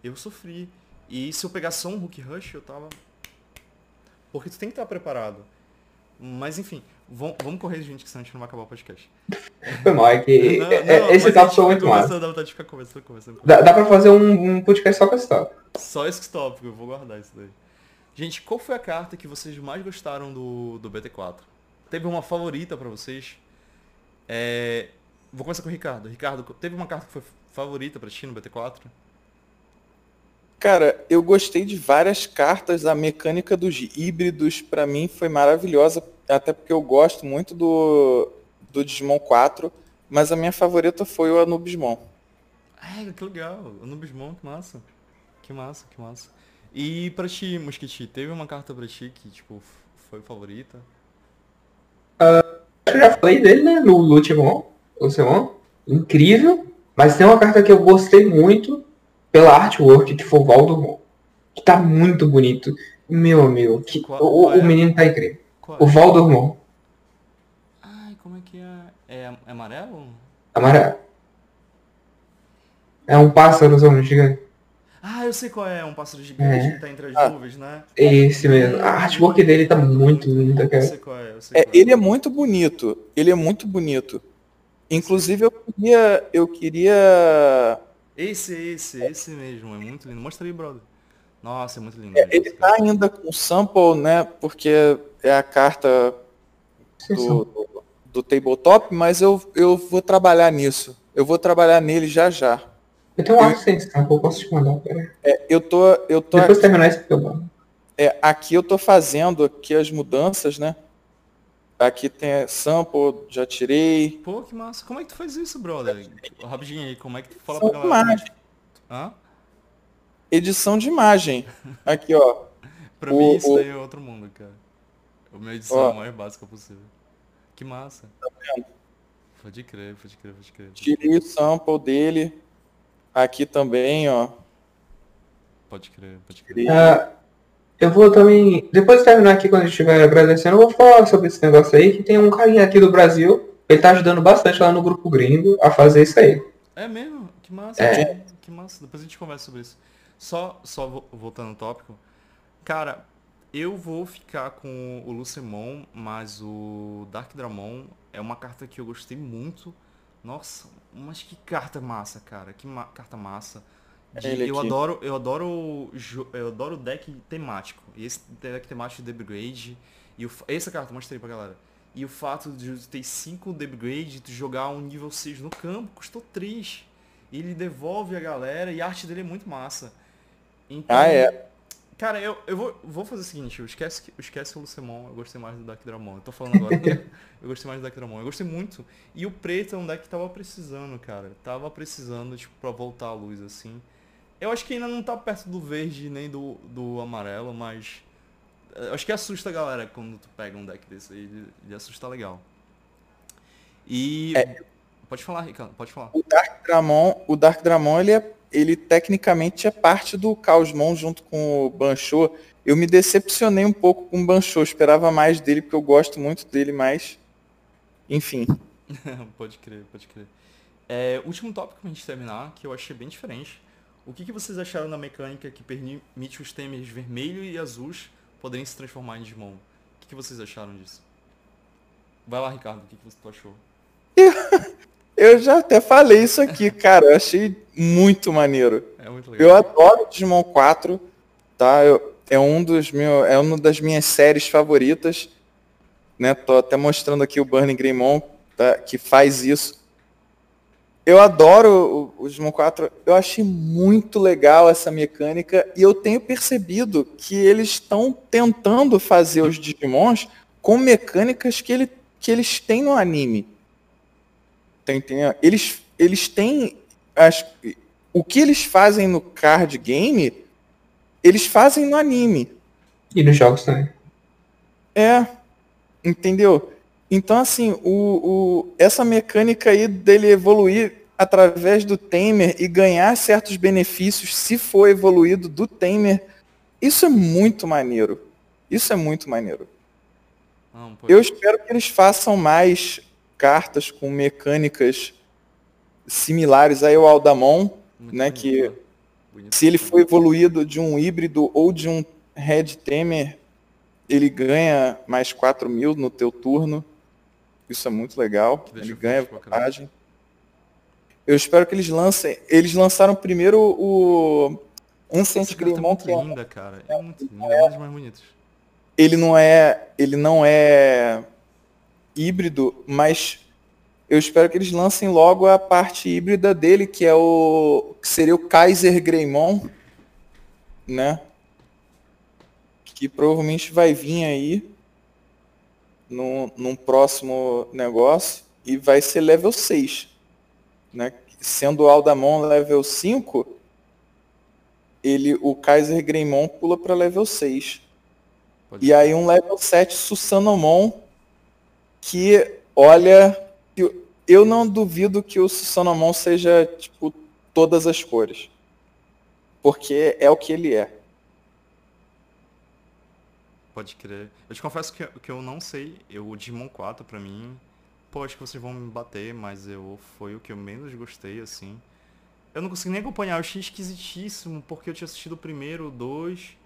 Eu sofri. E se eu pegar só um Hulk Rush, eu tava. Porque tu tem que estar preparado. Mas enfim, vamos, vamos correr, gente, que senão a gente não vai acabar o podcast. Foi mal, é que não, não, esse tópico foi muito massa. Dá vontade de ficar conversando, conversando. Dá, dá pra fazer um, um podcast só com esse tópico. Só esse tópico, eu vou guardar isso daí. Gente, qual foi a carta que vocês mais gostaram do, do BT4? Teve uma favorita para vocês? É... Vou começar com o Ricardo. Ricardo, teve uma carta que foi favorita para ti no BT4? Cara, eu gostei de várias cartas. A mecânica dos híbridos, para mim, foi maravilhosa. Até porque eu gosto muito do, do Digimon 4. Mas a minha favorita foi o Anubismon. É, que legal. Anubismon, que massa. Que massa, que massa. E pra ti, Mosquiti, teve uma carta pra ti que, tipo, foi favorita? Uh, eu já falei dele, né? No Lutimon, Lucemon. Incrível. Mas tem uma carta que eu gostei muito pela artwork, que foi o Valdemon. Que tá muito bonito. Meu amigo, que, qual, o, qual é? o, menino tá incrível. Qual o Valdemon. Ai, como é que é? É, é amarelo? Amarelo. É um pássaro gigante. Ah, eu sei qual é, um pássaro gigante é. que tá entre as ah, nuvens, né? Esse mesmo. A artwork dele tá muito linda, cara. Eu sei qual é, eu sei é, qual é. Ele é muito bonito. Ele é muito bonito. Inclusive eu queria. Eu queria. Esse, esse, esse mesmo, é muito lindo. Mostra aí, brother. Nossa, é muito lindo. É, ele tá ainda com sample, né? Porque é a carta do, do, do tabletop, mas eu, eu vou trabalhar nisso. Eu vou trabalhar nele já já. Eu tenho um AdSense, tá? Eu posso te mandar. É, eu tô, eu tô Depois aqui, terminar esse eu É, aqui eu tô fazendo aqui as mudanças, né? Aqui tem sample, já tirei. Pô, que massa. Como é que tu faz isso, brother? Rapidinho aí, como é que tu fala São pra galera? Imagem. Hã? Edição de imagem. Aqui, ó. pra o, mim isso o... daí é outro mundo, cara. A minha edição ó. é a mais básica possível. Que massa. Tá vendo? Pode crer, pode crer, pode crer. Tirei o sample dele. Aqui também, ó. Pode crer, pode crer. Uh, eu vou também, depois de terminar aqui, quando a gente estiver agradecendo, eu vou falar sobre esse negócio aí, que tem um carinha aqui do Brasil, ele tá ajudando bastante lá no grupo gringo a fazer isso aí. É mesmo? Que massa. É. Que massa. Depois a gente conversa sobre isso. Só, só vo- voltando ao tópico. Cara, eu vou ficar com o Lucemon, mas o Dark Dramon é uma carta que eu gostei muito. Nossa, mas que carta massa, cara. Que ma- carta massa. De- Ele eu aqui. adoro, eu adoro, eu adoro o deck temático. E esse deck temático de upgrade e o, essa carta mostrei pra galera. E o fato de ter 5 de upgrade e tu jogar um nível 6 no campo custou 3. Ele devolve a galera e a arte dele é muito massa. Então, Ah, é. Cara, eu, eu vou, vou fazer o seguinte, eu esquece, que- eu esquece o Lucemon, eu gostei mais do Dark Dramon. Eu tô falando agora, eu gostei mais do Dark Dramon. Eu gostei muito. E o preto é um deck que tava precisando, cara. Tava precisando, tipo, pra voltar a luz, assim. Eu acho que ainda não tá perto do verde nem do, do amarelo, mas... eh, Acho que assusta a galera quando tu pega um deck desse aí. Ele, ele assusta legal. E... Pode falar, Ricardo, pode falar. O Dark Dramon, o Dark Dramon, ele, é, ele tecnicamente é parte do Caosmon junto com o Bancho. Eu me decepcionei um pouco com o Bancho, esperava mais dele, porque eu gosto muito dele, mas... Enfim. pode crer, pode crer. É, último tópico pra gente terminar, que eu achei bem diferente. O que, que vocês acharam da mecânica que permite os temers vermelho e azuis poderem se transformar em Digimon? O que, que vocês acharam disso? Vai lá, Ricardo, o que, que você achou? Eu já até falei isso aqui, cara. Eu achei muito maneiro. É muito Eu legal. adoro Digimon 4, tá? Eu- é, um dos meu, é uma das minhas séries favoritas. Né? Tô até mostrando aqui o Burning Greymon, tá? que faz isso. Eu adoro o, o Digimon 4. Eu achei muito legal essa mecânica e eu tenho percebido que eles estão tentando fazer os Digimons com mecânicas que, ele, que eles têm no anime. Tá entendendo? Eles, eles têm as, o que eles fazem no card game, eles fazem no anime. E nos jogos também. É, entendeu? Então, assim, o, o, essa mecânica aí dele evoluir através do Tamer e ganhar certos benefícios se for evoluído do Tamer, isso é muito maneiro. Isso é muito maneiro. Não, pode- Eu espero que eles façam mais cartas com mecânicas similares aí ao Aldamon, muito né, bonito, que né? Bonito. se ele for evoluído de um híbrido ou de um Red Temer, ele ganha mais 4 mil no teu turno. Isso é muito legal. Ele ganha vantagem. Eu espero que eles lancem. Eles lançaram primeiro o Ancient é Greymon, muito que é- linda, cara. É muito linda, é uma das mais bonitas. ele não é. Ele não é híbrido, mas eu espero que eles lancem logo a parte híbrida dele, que é o. que seria o Kaiser Greymon, né? Que provavelmente vai vir aí num, num próximo negócio e vai ser level 6. Né? Sendo o Aldamon level 5, ele, o Kaiser Greymon pula para level 6. Pode E aí um level 7 Susanomon, que olha, eu, eu não duvido que o Susanomon seja tipo todas as cores. Porque é o que ele é. Pode crer. Eu te confesso que, que eu não sei. Eu, o Digimon 4 pra mim. Pô, acho que vocês vão me bater, mas eu foi o que eu menos gostei, assim. Eu não consegui nem acompanhar, eu achei esquisitíssimo, porque eu tinha assistido o primeiro, o dois.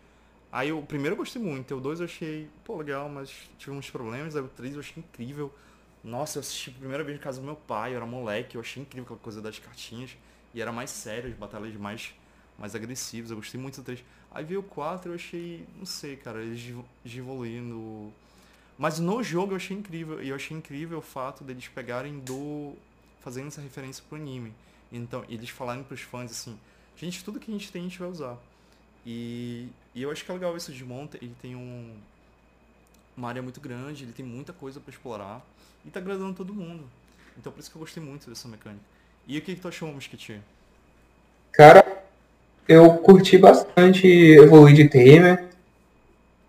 Aí o primeiro eu gostei muito, o dois eu achei, pô, legal, mas tive uns problemas. Aí o três eu achei incrível. Nossa, eu assisti a primeira vez em casa do meu pai, eu era moleque, eu achei incrível aquela coisa das cartinhas. E era mais sério, as batalhas mais, mais agressivas, eu gostei muito do 3. Aí veio o 4 eu achei, não sei, cara, eles evo- evoluindo. Mas no jogo eu achei incrível, e eu achei incrível o fato deles pegarem do. fazendo essa referência pro anime. Então, eles falarem pros fãs assim, gente, tudo que a gente tem a gente vai usar. E, e eu acho que é legal esse Digimon, ele tem um, uma área muito grande, ele tem muita coisa pra explorar, e tá agradando todo mundo. Então por isso que eu gostei muito dessa mecânica. E o que, que tu achou, Mosquitinho? Cara, eu curti bastante evoluir de Tamer.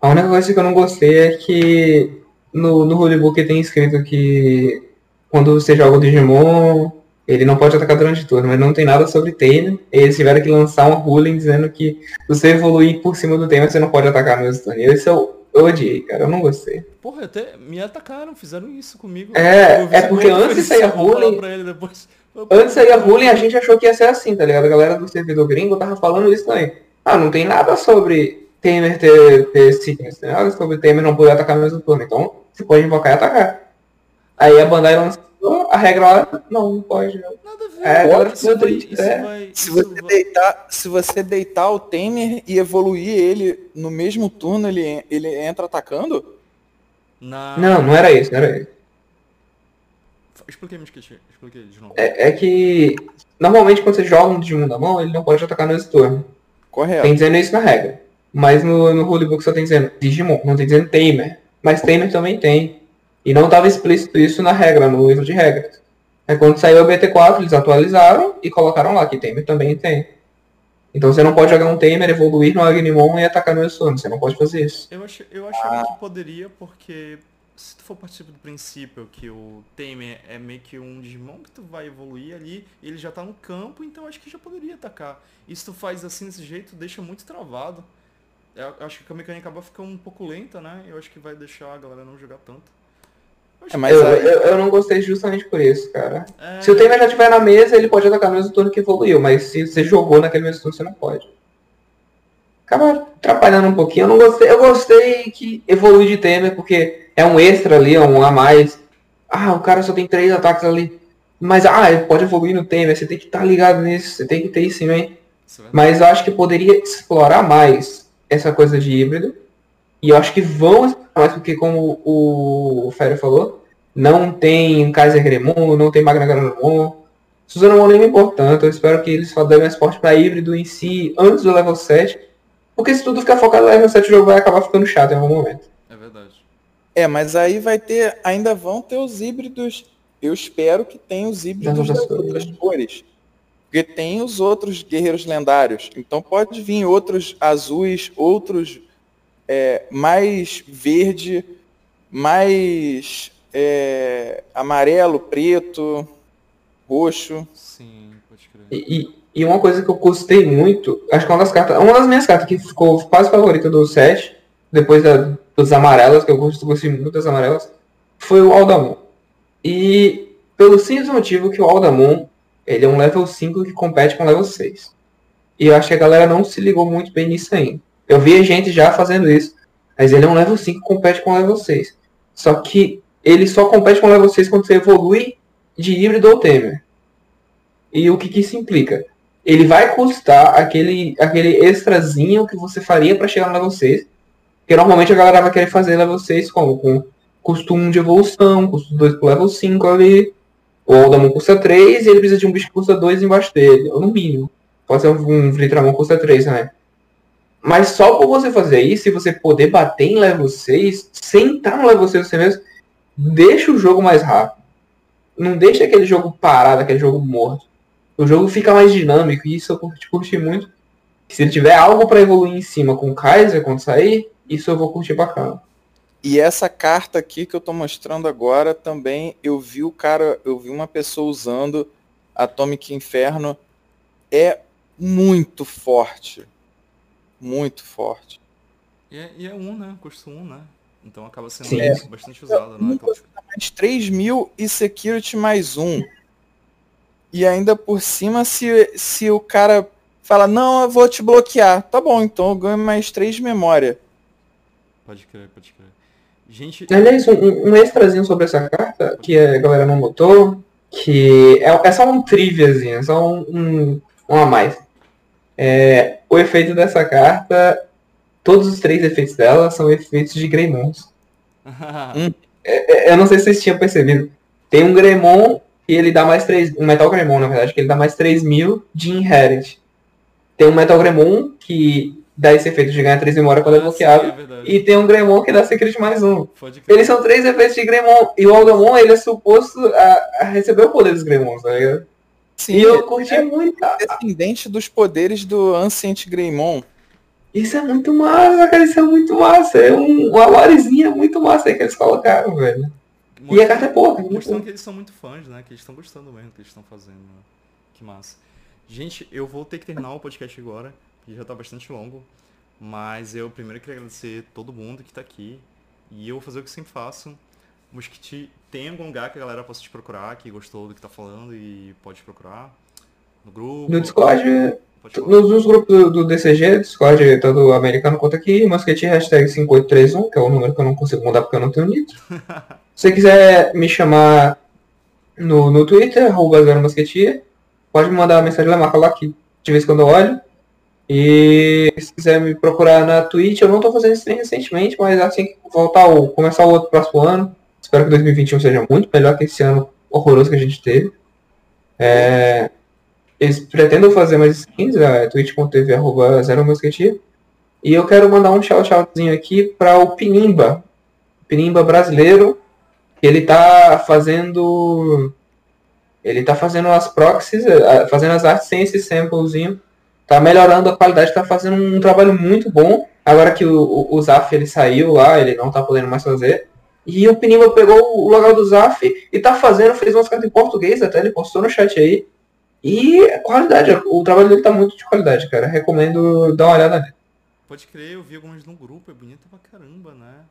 A única coisa que eu não gostei é que no, no rulebook tem escrito que quando você joga o Digimon, ele não pode atacar durante o turno, mas não tem nada sobre Tamer. Eles tiveram que lançar uma ruling dizendo que se você evoluir por cima do Tamer, você não pode atacar no mesmo turno. E esse é o eu odiei, cara, eu não gostei. Porra, até me atacaram, fizeram isso comigo. É, Eu é porque antes saía vão falar ruling- pra ele depois. Antes aí a ruling a gente achou que ia ser assim, tá ligado? A galera do servidor gringo tava falando isso também. Ah, não tem nada sobre Temer ter, ter sickness, não tem nada sobre Temer não poder atacar no mesmo turno. Então, você pode invocar e atacar. Aí a Bandai lançou a regra lá, não, não pode. Não. Nada a ver. É, a galera isso isso é. vai, Se você, vai- deitar, se você deitar o Temer e evoluir ele no mesmo turno, ele, ele entra atacando? Na... Não, não era isso, não era isso. Expliquei, me esqueci. Expliquei de novo. É, é que normalmente quando você joga um Digimon da mão, ele não pode atacar no turno. Correto. Tem dizendo isso na regra. Mas no, no rulebook só tem dizendo Digimon, não tem dizendo Tamer. Mas Tamer também tem. E não estava explícito isso na regra, no livro de regras. Aí quando saiu o BT4, eles atualizaram e colocaram lá que Tamer também tem. Então você não pode jogar um Tamer, evoluir no Agnemon e atacar no turno. Você não pode fazer isso. Eu, ach, eu achava que poderia, porque se tu for partir do princípio que o Tamer é meio que um Digimon que tu vai evoluir ali, ele já tá no campo, então acho que já poderia atacar. E se tu faz assim desse jeito, deixa muito travado. Eu acho que a mecânica acaba ficando um pouco lenta, né? Eu acho que vai deixar a galera não jogar tanto. É, mas eu, aí- eu, eu não gostei justamente por isso, cara. É, Se o Tamer já estiver na mesa, ele pode atacar no mesmo turno que evoluiu, mas se você jogou naquele mesmo turno, você não pode. Acaba atrapalhando um pouquinho. Eu não gostei. Eu gostei que evolui de Temer, porque é um extra ali, é um a mais. Ah, o cara só tem três ataques ali. Mas, ah, ele pode evoluir no Temer, você tem que estar ligado nisso, você tem que ter isso em mente. é. Mas eu acho que poderia explorar mais essa coisa de híbrido. E eu acho que vão explorar mais, porque como o Fério falou, não tem Kaiser Gremon, não tem Magna Granomon. Suzano Mon é importante, eu espero que eles dêem mais forte para híbrido em si antes do level 7. Porque se tudo ficar focado no level 7, o jogo vai acabar ficando chato em algum momento. É. É, mas aí vai ter, ainda vão ter os híbridos. Eu espero que tenha os híbridos Das outras outras cores. Porque tem os outros guerreiros lendários. Então pode vir outros azuis, outros é, mais verde, mais é, amarelo, preto, roxo. Sim, pode crer. E, e- e uma coisa que eu gostei muito, acho que uma das cartas, uma das minhas cartas que ficou quase favorita do set, depois da, dos amarelas, que eu gosto- gostei muito das amarelas, foi o Aldamon. E pelo simples motivo que o Aldamon, ele é um level 5 que compete com level 6. E eu acho que a galera não se ligou muito bem nisso ainda. Eu vi gente já fazendo isso, mas ele é um level 5 que compete com level 6. Só que ele só compete com level 6 quando você evolui de híbrido ou Temer. E o que, que isso implica? Ele vai custar aquele, aquele extrazinho que você faria para chegar no level 6. Porque normalmente a galera vai querer fazer level 6 como? Com custo 1 de evolução, custo 2 pro level 5 ali. O Aldamon custa 3 e ele precisa de um bicho que custa 2 embaixo dele, ou no mínimo. Pode ser um Vritramon que custa 3 também. Mas só por você fazer isso e você poder bater em level 6, sem estar no level 6 você mesmo, deixa o jogo mais rápido. Não deixa aquele jogo parado, aquele jogo morto. O jogo fica mais dinâmico e isso eu curti, curti muito. Se ele tiver algo para evoluir em cima com o Kaiser quando sair, isso eu vou curtir bacana. E essa carta aqui que eu tô mostrando agora também, eu vi o cara, eu vi uma pessoa usando Atomic Inferno. É muito forte. Muito forte. E é, e é um, né? Custo um, né? Então acaba sendo Sim. bastante- bastante usado, né? Mais 3 mil e security mais um. E ainda por cima, se, se o cara fala, não, eu vou te bloquear. Tá bom, então eu ganho mais 3 de memória. Pode crer, pode crer. Gente, Aliás, um, um extrazinho sobre essa carta, que a galera não botou, que é, é só um triviazinho, é só um, um, um a mais. É, o efeito dessa carta, todos os três efeitos dela são efeitos de Greymons. É, Eu não sei se vocês tinham percebido. Tem um Greymon que ele dá mais 3. Um Metal Greymon, na verdade, que ele dá mais 3 mil de Inherit. Tem um Metal Greymon que dá esse efeito de ganhar 3 memória quando é Ah, bloqueado. é. E tem um Greymon que dá Secret mais um. Eles são três efeitos de Greymon. E o Aldamon, ele é suposto a, a receber o poder dos Greymons, tá ligado? Sim, E eu curti muito. descendente dos poderes do Ancient Greymon. Isso é muito massa, cara. Isso é muito massa. É um, uma lorezinha muito massa aí que eles colocaram, velho. E a carta é cara. Muito Mostrando que eles são muito fãs, né? Que eles estão gostando mesmo do que eles estão fazendo. né? Que massa. Gente, eu vou ter que terminar o podcast agora, porque já tá bastante longo. Mas eu primeiro queria agradecer todo mundo que tá aqui. E eu vou fazer o que sempre faço. Mosquiti, tem algum lugar que a galera possa te procurar, que gostou do que tá falando e pode te procurar? No grupo? No Discord, nos, nos grupos do, do DCG, Discord, tanto americano quanto aqui, Mosquete hashtag 5831, que é o número que eu não consigo mudar porque eu não tenho nitro. Se você quiser me chamar no, no Twitter, arroba pode me mandar uma mensagem lá, marca lá que de vez em quando eu olho. E se quiser me procurar na Twitch, eu não tô fazendo stream recentemente, mas assim que voltar o, começar o outro próximo ano, espero que 2021 seja muito melhor que esse ano horroroso que a gente teve. É, eles pretendem fazer mais skins, a twitch.tv arroba zero. E eu quero mandar um shout outzinho aqui para o Pinimba, Pinimba brasileiro, ele tá fazendo ele tá fazendo as proxies, eh, fazendo as artes sem esse samplezinho, tá melhorando a qualidade, tá fazendo um trabalho muito bom. Agora que o, o, Zaf ele saiu lá, ele não tá podendo mais fazer. E o Pinimba pegou o local do Zaf e tá fazendo, fez umas cartas em português até, ele postou no chat aí. E a qualidade, o trabalho dele tá muito de qualidade, cara. Recomendo dar uma olhada nele. Pode crer, eu vi algumas no grupo, é bonito pra caramba, né?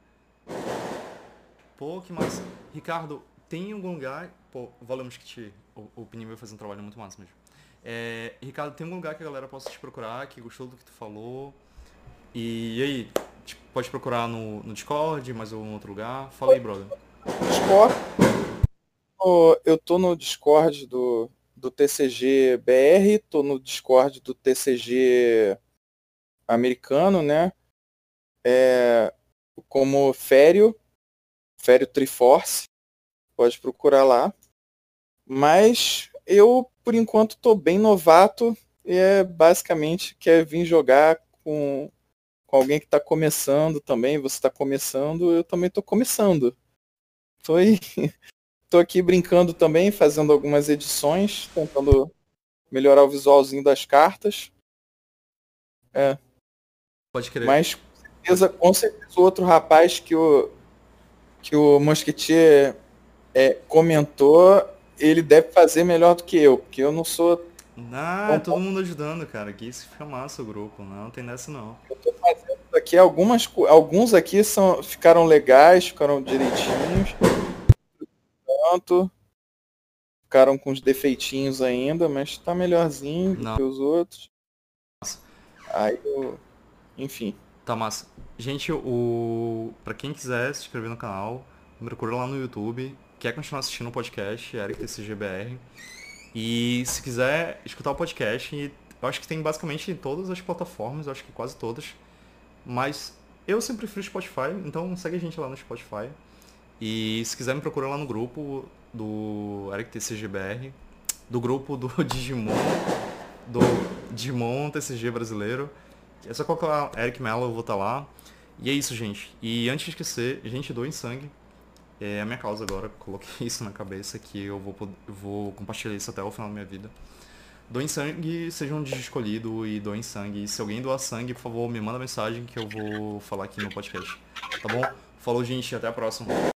Pô, que massa. Ricardo, tem algum lugar. Pô, valeu, Mosquiti. O, o Pininho vai fazer um trabalho muito massa mesmo. É, Ricardo, tem algum lugar que a galera possa te procurar, que gostou do que tu falou? E, e aí, pode procurar no, no Discord, mais algum outro lugar? Fala aí, brother. Discord. Eu tô no Discord do, do TCG BR, tô no Discord do TCG americano, né? É, como Fério, Fério Triforce, pode procurar lá. Mas eu, por enquanto, tô bem novato e é basicamente quer vir jogar com, com alguém que está começando também. Você está começando, eu também tô começando. Tô aí, tô aqui brincando também, fazendo algumas edições, tentando melhorar o visualzinho das cartas. É, Pode crer. mas com certeza, com certeza o outro rapaz que o que o Mosquetier é, comentou, ele deve fazer melhor do que eu, porque eu não sou. Ah, todo mundo ajudando, cara. Aqui isso fica massa o grupo. Não, tem dessa não. Eu tô fazendo aqui algumas, alguns aqui são ficaram legais, ficaram direitinhos. Tanto ficaram com os defeitinhos ainda, mas tá melhorzinho Não. que os outros. Nossa. Aí eu, enfim. Tá massa. Gente, o. Pra quem quiser se inscrever no canal, procura lá no YouTube. Quer continuar assistindo o podcast, Eric TCGBR. E se quiser escutar o podcast, eu acho que tem basicamente em todas as plataformas, eu acho que quase todas. Mas eu sempre prefiro Spotify, então segue a gente lá no Spotify. E se quiser me procura lá no grupo do Eric TCGBR, do grupo do Digimon, do Digimon TCG brasileiro. É só colocar Eric Mello, eu vou estar lá. E é isso, gente. E antes de esquecer, gente, doem sangue. É a minha causa agora, coloquei isso na cabeça que eu vou, vou compartilhar isso até o final da minha vida. Doem sangue, seja um escolhido e doem sangue. Se alguém doar sangue, por favor, me manda mensagem que eu vou falar aqui no podcast. Tá bom? Falou, gente, até a próxima.